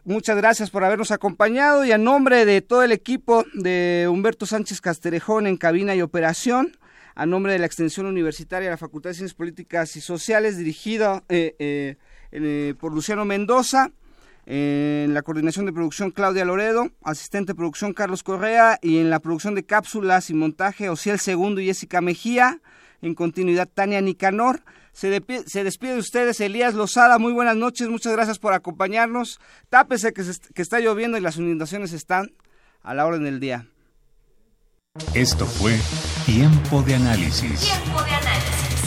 muchas gracias por habernos acompañado y a nombre de todo el equipo de Humberto Sánchez Casterejón en cabina y operación, a nombre de la Extensión Universitaria de la Facultad de Ciencias Políticas y Sociales, dirigida eh, eh, eh, por Luciano Mendoza, en la coordinación de producción Claudia Loredo, asistente de producción Carlos Correa y en la producción de cápsulas y montaje Ociel Segundo y Jessica Mejía, en continuidad Tania Nicanor. Se, de, se, despide de ustedes Elías Lozada, muy buenas noches, muchas gracias por acompañarnos. Tápese que, se, que está lloviendo y las inundaciones están a la orden del día. Esto fue Tiempo de Análisis. Tiempo de Análisis